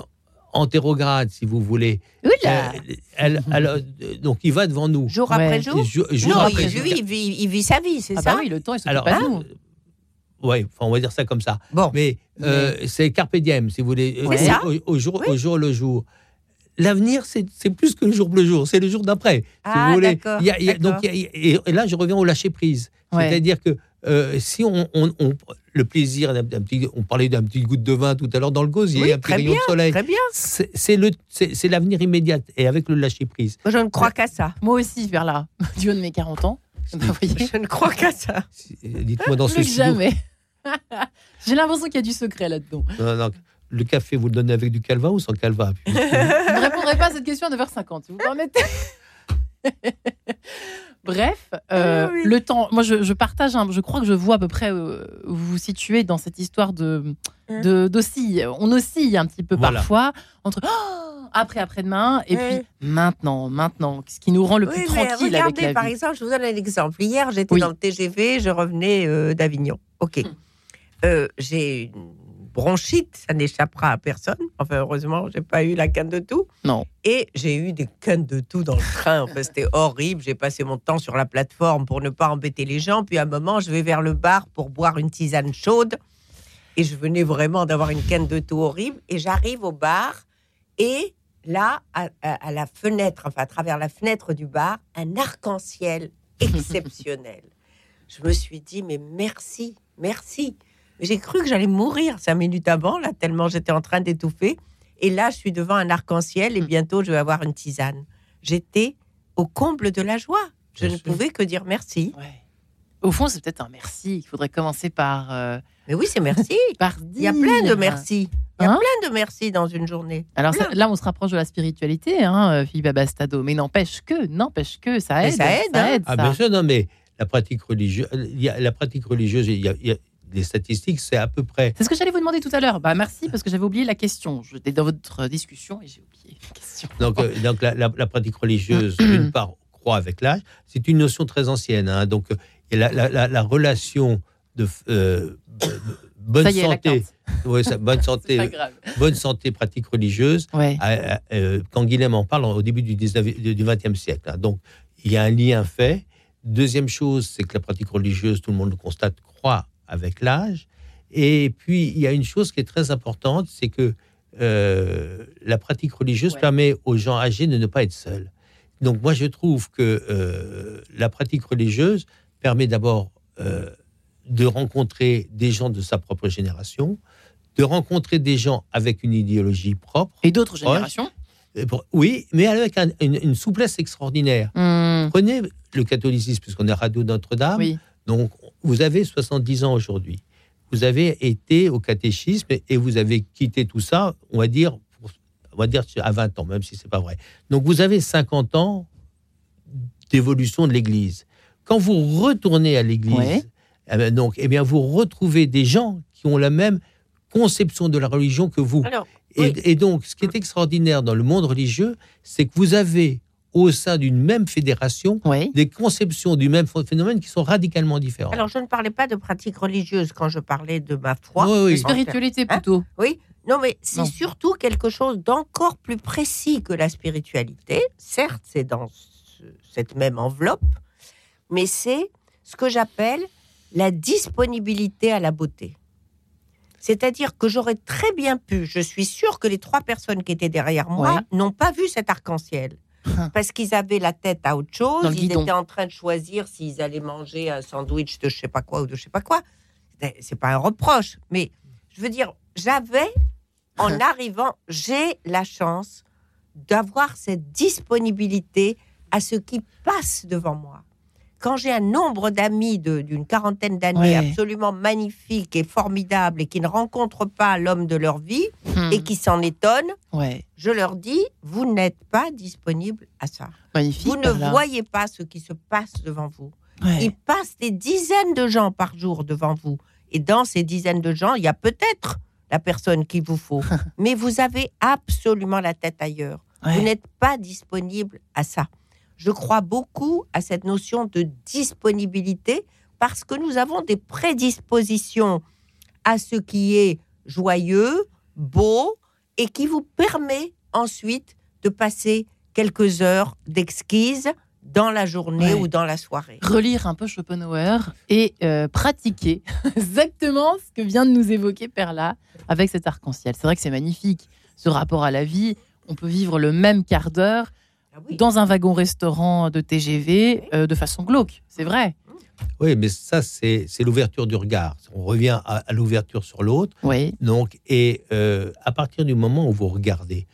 Speaker 3: antérograde, si vous voulez.
Speaker 2: Oula
Speaker 3: Euh, elle- elle- euh, donc, il va devant nous.
Speaker 2: Jour
Speaker 1: Ouais.
Speaker 2: après jour
Speaker 3: jour- jour
Speaker 2: Non,
Speaker 3: après
Speaker 2: il,
Speaker 3: jour.
Speaker 2: lui, il vit, il vit sa vie, c'est
Speaker 1: Ah
Speaker 2: ça?
Speaker 1: bah oui, le temps, il s'occupe
Speaker 3: Alors,
Speaker 1: pas de nous.
Speaker 3: Ouais, enfin, on va dire ça comme ça.
Speaker 2: Bon,
Speaker 3: Mais euh, c'est carpe diem, si vous voulez.
Speaker 2: C'est ça.
Speaker 3: Au, au jour,
Speaker 2: Oui.
Speaker 3: au jour le jour. L'avenir, c'est c'est plus que le jour le jour, c'est le jour d'après. si
Speaker 2: Ah,
Speaker 3: vous voulez.
Speaker 2: d'accord,
Speaker 3: Il y a- il y a- donc,
Speaker 2: d'accord.
Speaker 3: il y a- et, là, je reviens au lâcher prise.
Speaker 1: Ouais.
Speaker 3: C'est-à-dire que euh, si on, on- on- le plaisir d'un d'un petit. On parlait d'un petit goutte de vin tout à l'heure dans le gosier,
Speaker 2: Oui,
Speaker 3: un petit rayon
Speaker 2: bien,
Speaker 3: de soleil.
Speaker 2: Très bien.
Speaker 3: C'est c'est le, c'est c'est l'avenir immédiat et avec le lâcher prise.
Speaker 2: Moi, je ne crois qu'à ça.
Speaker 1: Moi aussi, vers là, du haut de mes 40 ans. Bah,
Speaker 2: Je ne crois qu'à ça.
Speaker 3: Dites-moi dans ce studio.
Speaker 1: J'ai l'impression qu'il y a du secret là-dedans.
Speaker 3: Non, non, le café, vous le donnez avec du calva ou sans calva
Speaker 1: Je ne répondrai pas à cette question à 9h50, si vous permettez. Bref, euh,
Speaker 2: Ah oui.
Speaker 1: le temps. Moi, je, je partage. je crois que je vois à peu près euh, où vous vous situez dans cette histoire de
Speaker 2: Hein?
Speaker 1: d'oscille. On oscille un petit peu
Speaker 3: Voilà.
Speaker 1: parfois entre oh, après après-demain et puis maintenant, maintenant, ce qui nous rend le
Speaker 2: Oui,
Speaker 1: plus
Speaker 2: mais
Speaker 1: tranquille avec
Speaker 2: regardez,
Speaker 1: la
Speaker 2: par
Speaker 1: vie.
Speaker 2: exemple, je vous donne un exemple. Hier, j'étais
Speaker 1: Oui.
Speaker 2: dans le TGV, je revenais euh, d'Avignon. OK.
Speaker 1: Hmm.
Speaker 2: Euh, j'ai une bronchite, ça n'échappera à personne. Enfin, heureusement, j'ai pas eu la canne de tout.
Speaker 1: Non.
Speaker 2: Et j'ai eu des cannes de tout dans le train. Enfin, c'était horrible. J'ai passé mon temps sur la plateforme pour ne pas embêter les gens. Puis à un moment, je vais vers le bar pour boire une tisane chaude. Et je venais vraiment d'avoir une canne de tout horrible. Et j'arrive au bar. Et là, à, à- à la fenêtre, enfin à travers la fenêtre du bar, un arc-en-ciel exceptionnel. je me suis dit, mais merci, merci. Mais J'ai cru que j'allais mourir cinq minutes avant, là, tellement j'étais en train d'étouffer. Et là, je suis devant un arc-en-ciel et bientôt, je vais avoir une tisane. J'étais au comble de la joie. Je
Speaker 3: Bien
Speaker 2: ne
Speaker 3: sûr.
Speaker 2: pouvais que dire merci.
Speaker 1: Ouais. Au fond, c'est peut-être un merci. Il faudrait commencer par euh,
Speaker 2: Mais oui, c'est merci.
Speaker 1: par
Speaker 2: Il y a plein de merci. Il y a
Speaker 1: Hein
Speaker 2: plein de merci dans une journée.
Speaker 1: Alors ça- là, on se rapproche de la spiritualité, hein, euh, Philippe Abastado. Mais n'empêche que, n'empêche que, ça
Speaker 2: Mais
Speaker 1: aide.
Speaker 2: ça aide, hein.
Speaker 3: Ah,
Speaker 1: ça.
Speaker 3: bien sûr, non, mais la pratique religieuse, il y a, la pratique religieuse, il y a, il y a statistiques, c'est à peu près.
Speaker 1: C'est ce que j'allais vous demander tout à l'heure. Bah merci parce que j'avais oublié la question. J'étais dans votre discussion et j'ai oublié la question.
Speaker 3: Donc, euh, donc la, la- la pratique religieuse, d'une part, croît avec l'âge. C'est une notion très ancienne. hein. donc, euh, et la, la- la- la relation de euh, bonne
Speaker 1: est,
Speaker 3: santé,
Speaker 1: carte.
Speaker 3: ouais, ça- bonne santé, bonne santé, pratique religieuse.
Speaker 1: Ouais.
Speaker 3: à- à- euh, quand Guilhem en parle au début du 19 du 20e siècle. hein. Donc, il y a un lien fait. Deuxième chose, c'est que la pratique religieuse, tout le monde le constate, croît avec l'âge. Et puis, il y a une chose qui est très importante, c'est que euh, la pratique religieuse
Speaker 1: Ouais.
Speaker 3: permet aux gens âgés de ne pas être seuls. Donc, moi, je trouve que euh, la pratique religieuse permet d'abord euh, de rencontrer des gens de sa propre génération, de rencontrer des gens avec une idéologie propre.
Speaker 1: Et d'autres générations
Speaker 3: Oui, mais avec un- une, une souplesse extraordinaire.
Speaker 1: Hmm,
Speaker 3: Prenez le catholicisme, puisqu'on est Radio Notre-Dame.
Speaker 1: Oui.
Speaker 3: Donc, vous avez 70 ans aujourd'hui. Vous avez été au catéchisme et- vous avez quitté tout ça, on va dire, pour- on va dire à 20 ans, même si c'est pas vrai. Donc, vous avez 50 ans d'évolution de l'Église. Quand vous retournez à l'Église,
Speaker 1: Ouais.
Speaker 3: eh ben, donc, eh bien, vous retrouvez des gens qui ont la même conception de la religion que vous.
Speaker 2: Alors,
Speaker 3: Et,
Speaker 2: Oui.
Speaker 3: et donc, ce qui est extraordinaire dans le monde religieux, c'est que vous avez au sein d'une même fédération
Speaker 1: Oui.
Speaker 3: des conceptions du même phénomène qui sont radicalement différentes.
Speaker 2: alors, je ne parlais pas de pratique religieuse quand je parlais de ma foi.
Speaker 3: Oui, oui.
Speaker 1: Spiritualité
Speaker 2: Hein
Speaker 1: plutôt.
Speaker 2: Oui, non, mais c'est surtout quelque chose d'encore plus précis que la spiritualité. Certes, c'est dans ce- cette même enveloppe, mais c'est ce que j'appelle la disponibilité à la beauté. C'est-à-dire que j'aurais très bien pu, je suis sûre que les trois personnes qui étaient derrière moi
Speaker 1: Ouais.
Speaker 2: n'ont pas vu cet arc-en-ciel.
Speaker 1: Hein.
Speaker 2: Parce qu'ils avaient la tête à autre chose, ils
Speaker 1: guidon.
Speaker 2: étaient en train de choisir s'ils allaient manger un sandwich de je sais pas quoi ou de je sais pas quoi. C'est- C'est pas un reproche, mais je veux dire, j'avais, en arrivant, j'ai la chance d'avoir cette disponibilité à ce qui passe devant moi. Quand j'ai un nombre d'amis d'une quarantaine d'années
Speaker 1: Ouais.
Speaker 2: absolument magnifiques et formidables et qui ne rencontrent pas l'homme de leur vie
Speaker 1: Hmm,
Speaker 2: et qui s'en étonnent,
Speaker 1: Ouais.
Speaker 2: je leur dis, vous n'êtes pas disponible à ça.
Speaker 1: Magnifique.
Speaker 2: Vous ne voyez pas ce qui se passe devant vous.
Speaker 1: Ouais.
Speaker 2: Il passe des dizaines de gens par jour devant vous. Et dans ces dizaines de gens, il y a peut-être la personne qu'il vous faut. Mais vous avez absolument la tête ailleurs. Vous n'êtes pas disponible à ça. Je crois beaucoup à cette notion de disponibilité parce que nous avons des prédispositions à ce qui est joyeux, beau et qui vous permet ensuite de passer quelques heures d'exquise dans la journée
Speaker 1: Ouais.
Speaker 2: ou dans la soirée.
Speaker 1: relire un peu Schopenhauer et euh, pratiquer exactement ce que vient de nous évoquer Perla avec cet arc-en-ciel. C'est vrai que c'est magnifique, ce rapport à la vie. On peut vivre le même quart d'heure. Dans un wagon-restaurant de TGV euh, de façon glauque. C'est vrai.
Speaker 2: Mmh.
Speaker 3: Oui, mais ça, c'est l'ouverture du regard. On revient à, à l'ouverture sur l'autre.
Speaker 1: Oui.
Speaker 3: Donc, et euh, à partir du moment où vous regardez,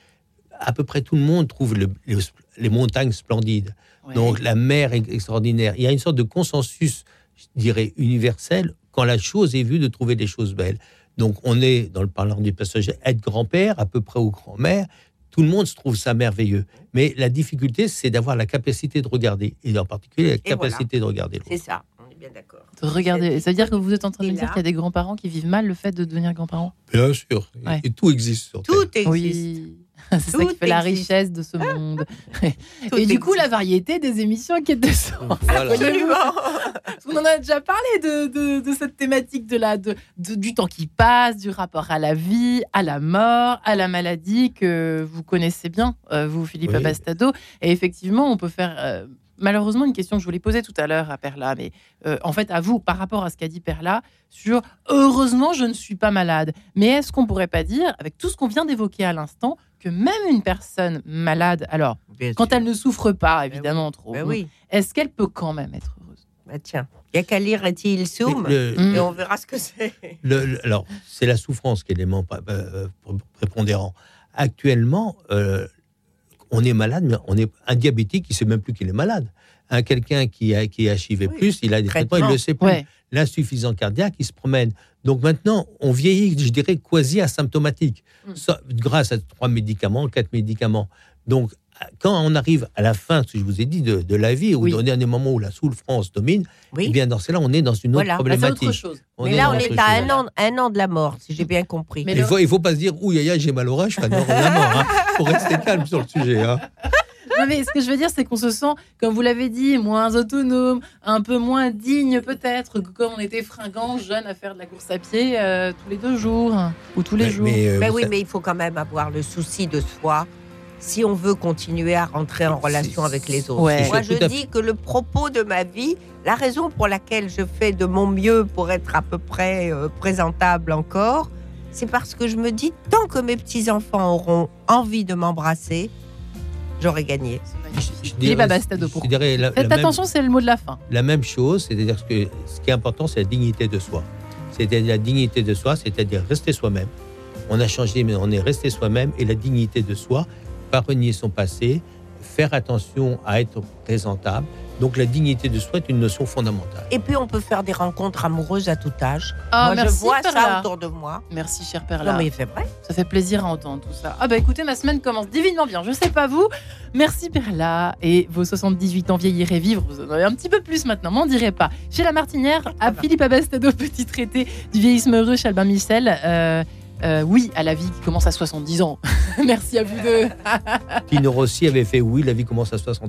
Speaker 3: à peu près tout le monde trouve le- les, les montagnes splendides.
Speaker 1: oui.
Speaker 3: Donc, la mer est extraordinaire. Il y a une sorte de consensus, je dirais, universel quand la chose est vue de trouver des choses belles. Donc, on est, dans le parlant du passager, être grand-père, à peu près au grand-mère. Tout le monde se trouve ça merveilleux. Mais la difficulté, c'est d'avoir la capacité de regarder. Et en particulier, la capacité de regarder l'autre.
Speaker 2: C'est ça, on est bien d'accord.
Speaker 1: Regardez, ça veut dire que vous êtes en train de me dire qu'il y a des grands-parents qui vivent mal le fait de devenir grands-parents?
Speaker 3: Bien sûr.
Speaker 1: Ouais.
Speaker 3: Et tout existe sur Terre.
Speaker 2: Tout existe.
Speaker 1: Oui. C'est ça qui fait la richesse de ce monde.
Speaker 2: Tout
Speaker 1: Et du coup, la variété des émissions qui est de sens.
Speaker 3: Voilà.
Speaker 2: Absolument.
Speaker 1: Qu'on en a déjà parlé de, de- de cette thématique de la, de, de- du temps qui passe, du rapport à la vie, à la mort, à la maladie que vous connaissez bien, euh, vous, Philippe
Speaker 3: Oui.
Speaker 1: Abastado. Et effectivement, on peut faire. euh, malheureusement, une question que je voulais poser tout à l'heure à Perla, mais euh, en fait, à vous, par rapport à ce qu'a dit Perla, sur heureusement, je ne suis pas malade. Mais est-ce qu'on pourrait pas dire, avec tout ce qu'on vient d'évoquer à l'instant, que même une personne malade, alors,
Speaker 2: Bien
Speaker 1: quand
Speaker 2: sûr.
Speaker 1: elle ne souffre pas,
Speaker 2: Ben
Speaker 1: évidemment, trop,
Speaker 2: Ben oui.
Speaker 1: est-ce qu'elle peut quand même être heureuse?
Speaker 2: Bah tiens, il n'y a qu'à lire Etil Soum
Speaker 3: Le-
Speaker 2: et on verra ce que c'est.
Speaker 3: Le- le- alors, c'est la souffrance qui est l'élément pa- euh, prépondérant. Actuellement, euh, on est malade, mais on est un diabétique, il ne sait même plus qu'il est malade. Un quelqu'un qui, a, qui est HIV+,
Speaker 2: Oui,
Speaker 3: il a des traitements, il ne le sait plus.
Speaker 1: Ouais.
Speaker 3: L'insuffisant cardiaque, il se promène. Donc maintenant, on vieillit, je dirais, quasi asymptomatique,
Speaker 1: Mm.
Speaker 3: Grâce à trois médicaments, quatre médicaments. Donc, quand on arrive à la fin, ce que je vous ai dit, de, de la vie, ou
Speaker 1: Oui.
Speaker 3: au dernier moment où la souffrance domine,
Speaker 2: Oui.
Speaker 3: eh bien, dans cela, on est dans une autre
Speaker 2: Voilà.
Speaker 3: Problématique.
Speaker 1: autre chose.
Speaker 2: Mais là,
Speaker 3: dans
Speaker 2: on est à un an, un an de la mort, si j'ai bien compris.
Speaker 1: Mais
Speaker 3: Il
Speaker 1: le-
Speaker 3: faut, pas se dire, ouh, j'ai mal au rein, je suis à la mort. Il faut rester calme sur le sujet. hein.
Speaker 1: Non, mais ce que je veux dire, c'est qu'on se sent, comme vous l'avez dit, moins autonome, un peu moins digne peut-être que quand on était fringant, jeune, à faire de la course à pied euh, tous les deux jours ou tous les
Speaker 3: Mais-
Speaker 1: jours.
Speaker 3: mais, euh,
Speaker 2: Ben oui, mais il faut quand même avoir le souci de soi si on veut continuer à rentrer en relation avec les autres.
Speaker 1: Ouais.
Speaker 2: Moi, je dis que le propos de ma vie, la raison pour laquelle je fais de mon mieux pour être à peu près euh, présentable encore, c'est parce que je me dis, tant que mes petits-enfants auront envie de m'embrasser, j'aurai gagné.
Speaker 3: Je dirais- dirais la,
Speaker 1: Faites attention, c'est le mot de la fin.
Speaker 3: la même chose, c'est-à-dire que ce qui est important, c'est la dignité de soi. C'est-à-dire la dignité de soi, c'est-à-dire rester soi-même. On a changé, mais on est resté soi-même. Et la dignité de soi, pas renier son passé, faire attention à être présentable. Donc la dignité de soi est une notion fondamentale.
Speaker 2: Et puis, on peut faire des rencontres amoureuses à tout âge.
Speaker 1: Ah,
Speaker 2: Moi,
Speaker 1: merci,
Speaker 2: je vois ça
Speaker 1: Perla.
Speaker 2: autour de moi.
Speaker 1: Merci, cher Perla.
Speaker 2: Non, mais c'est vrai.
Speaker 1: Ça fait plaisir à entendre tout ça. Ah bah écoutez, ma semaine commence divinement bien. Je sais pas vous. Merci Perla. Et vos 78 ans vieillir et vivre, vous en avez un petit peu plus maintenant, m'en direz pas. Chez La Martinière, à
Speaker 2: va.
Speaker 1: Philippe Abastado, petit traité du vieillissement heureux chez Albin Michel. Euh, euh, oui, à la vie qui commence à 70 ans. Merci à vous deux.
Speaker 3: Tino Rossi avait fait oui, la vie commence à 60 ans.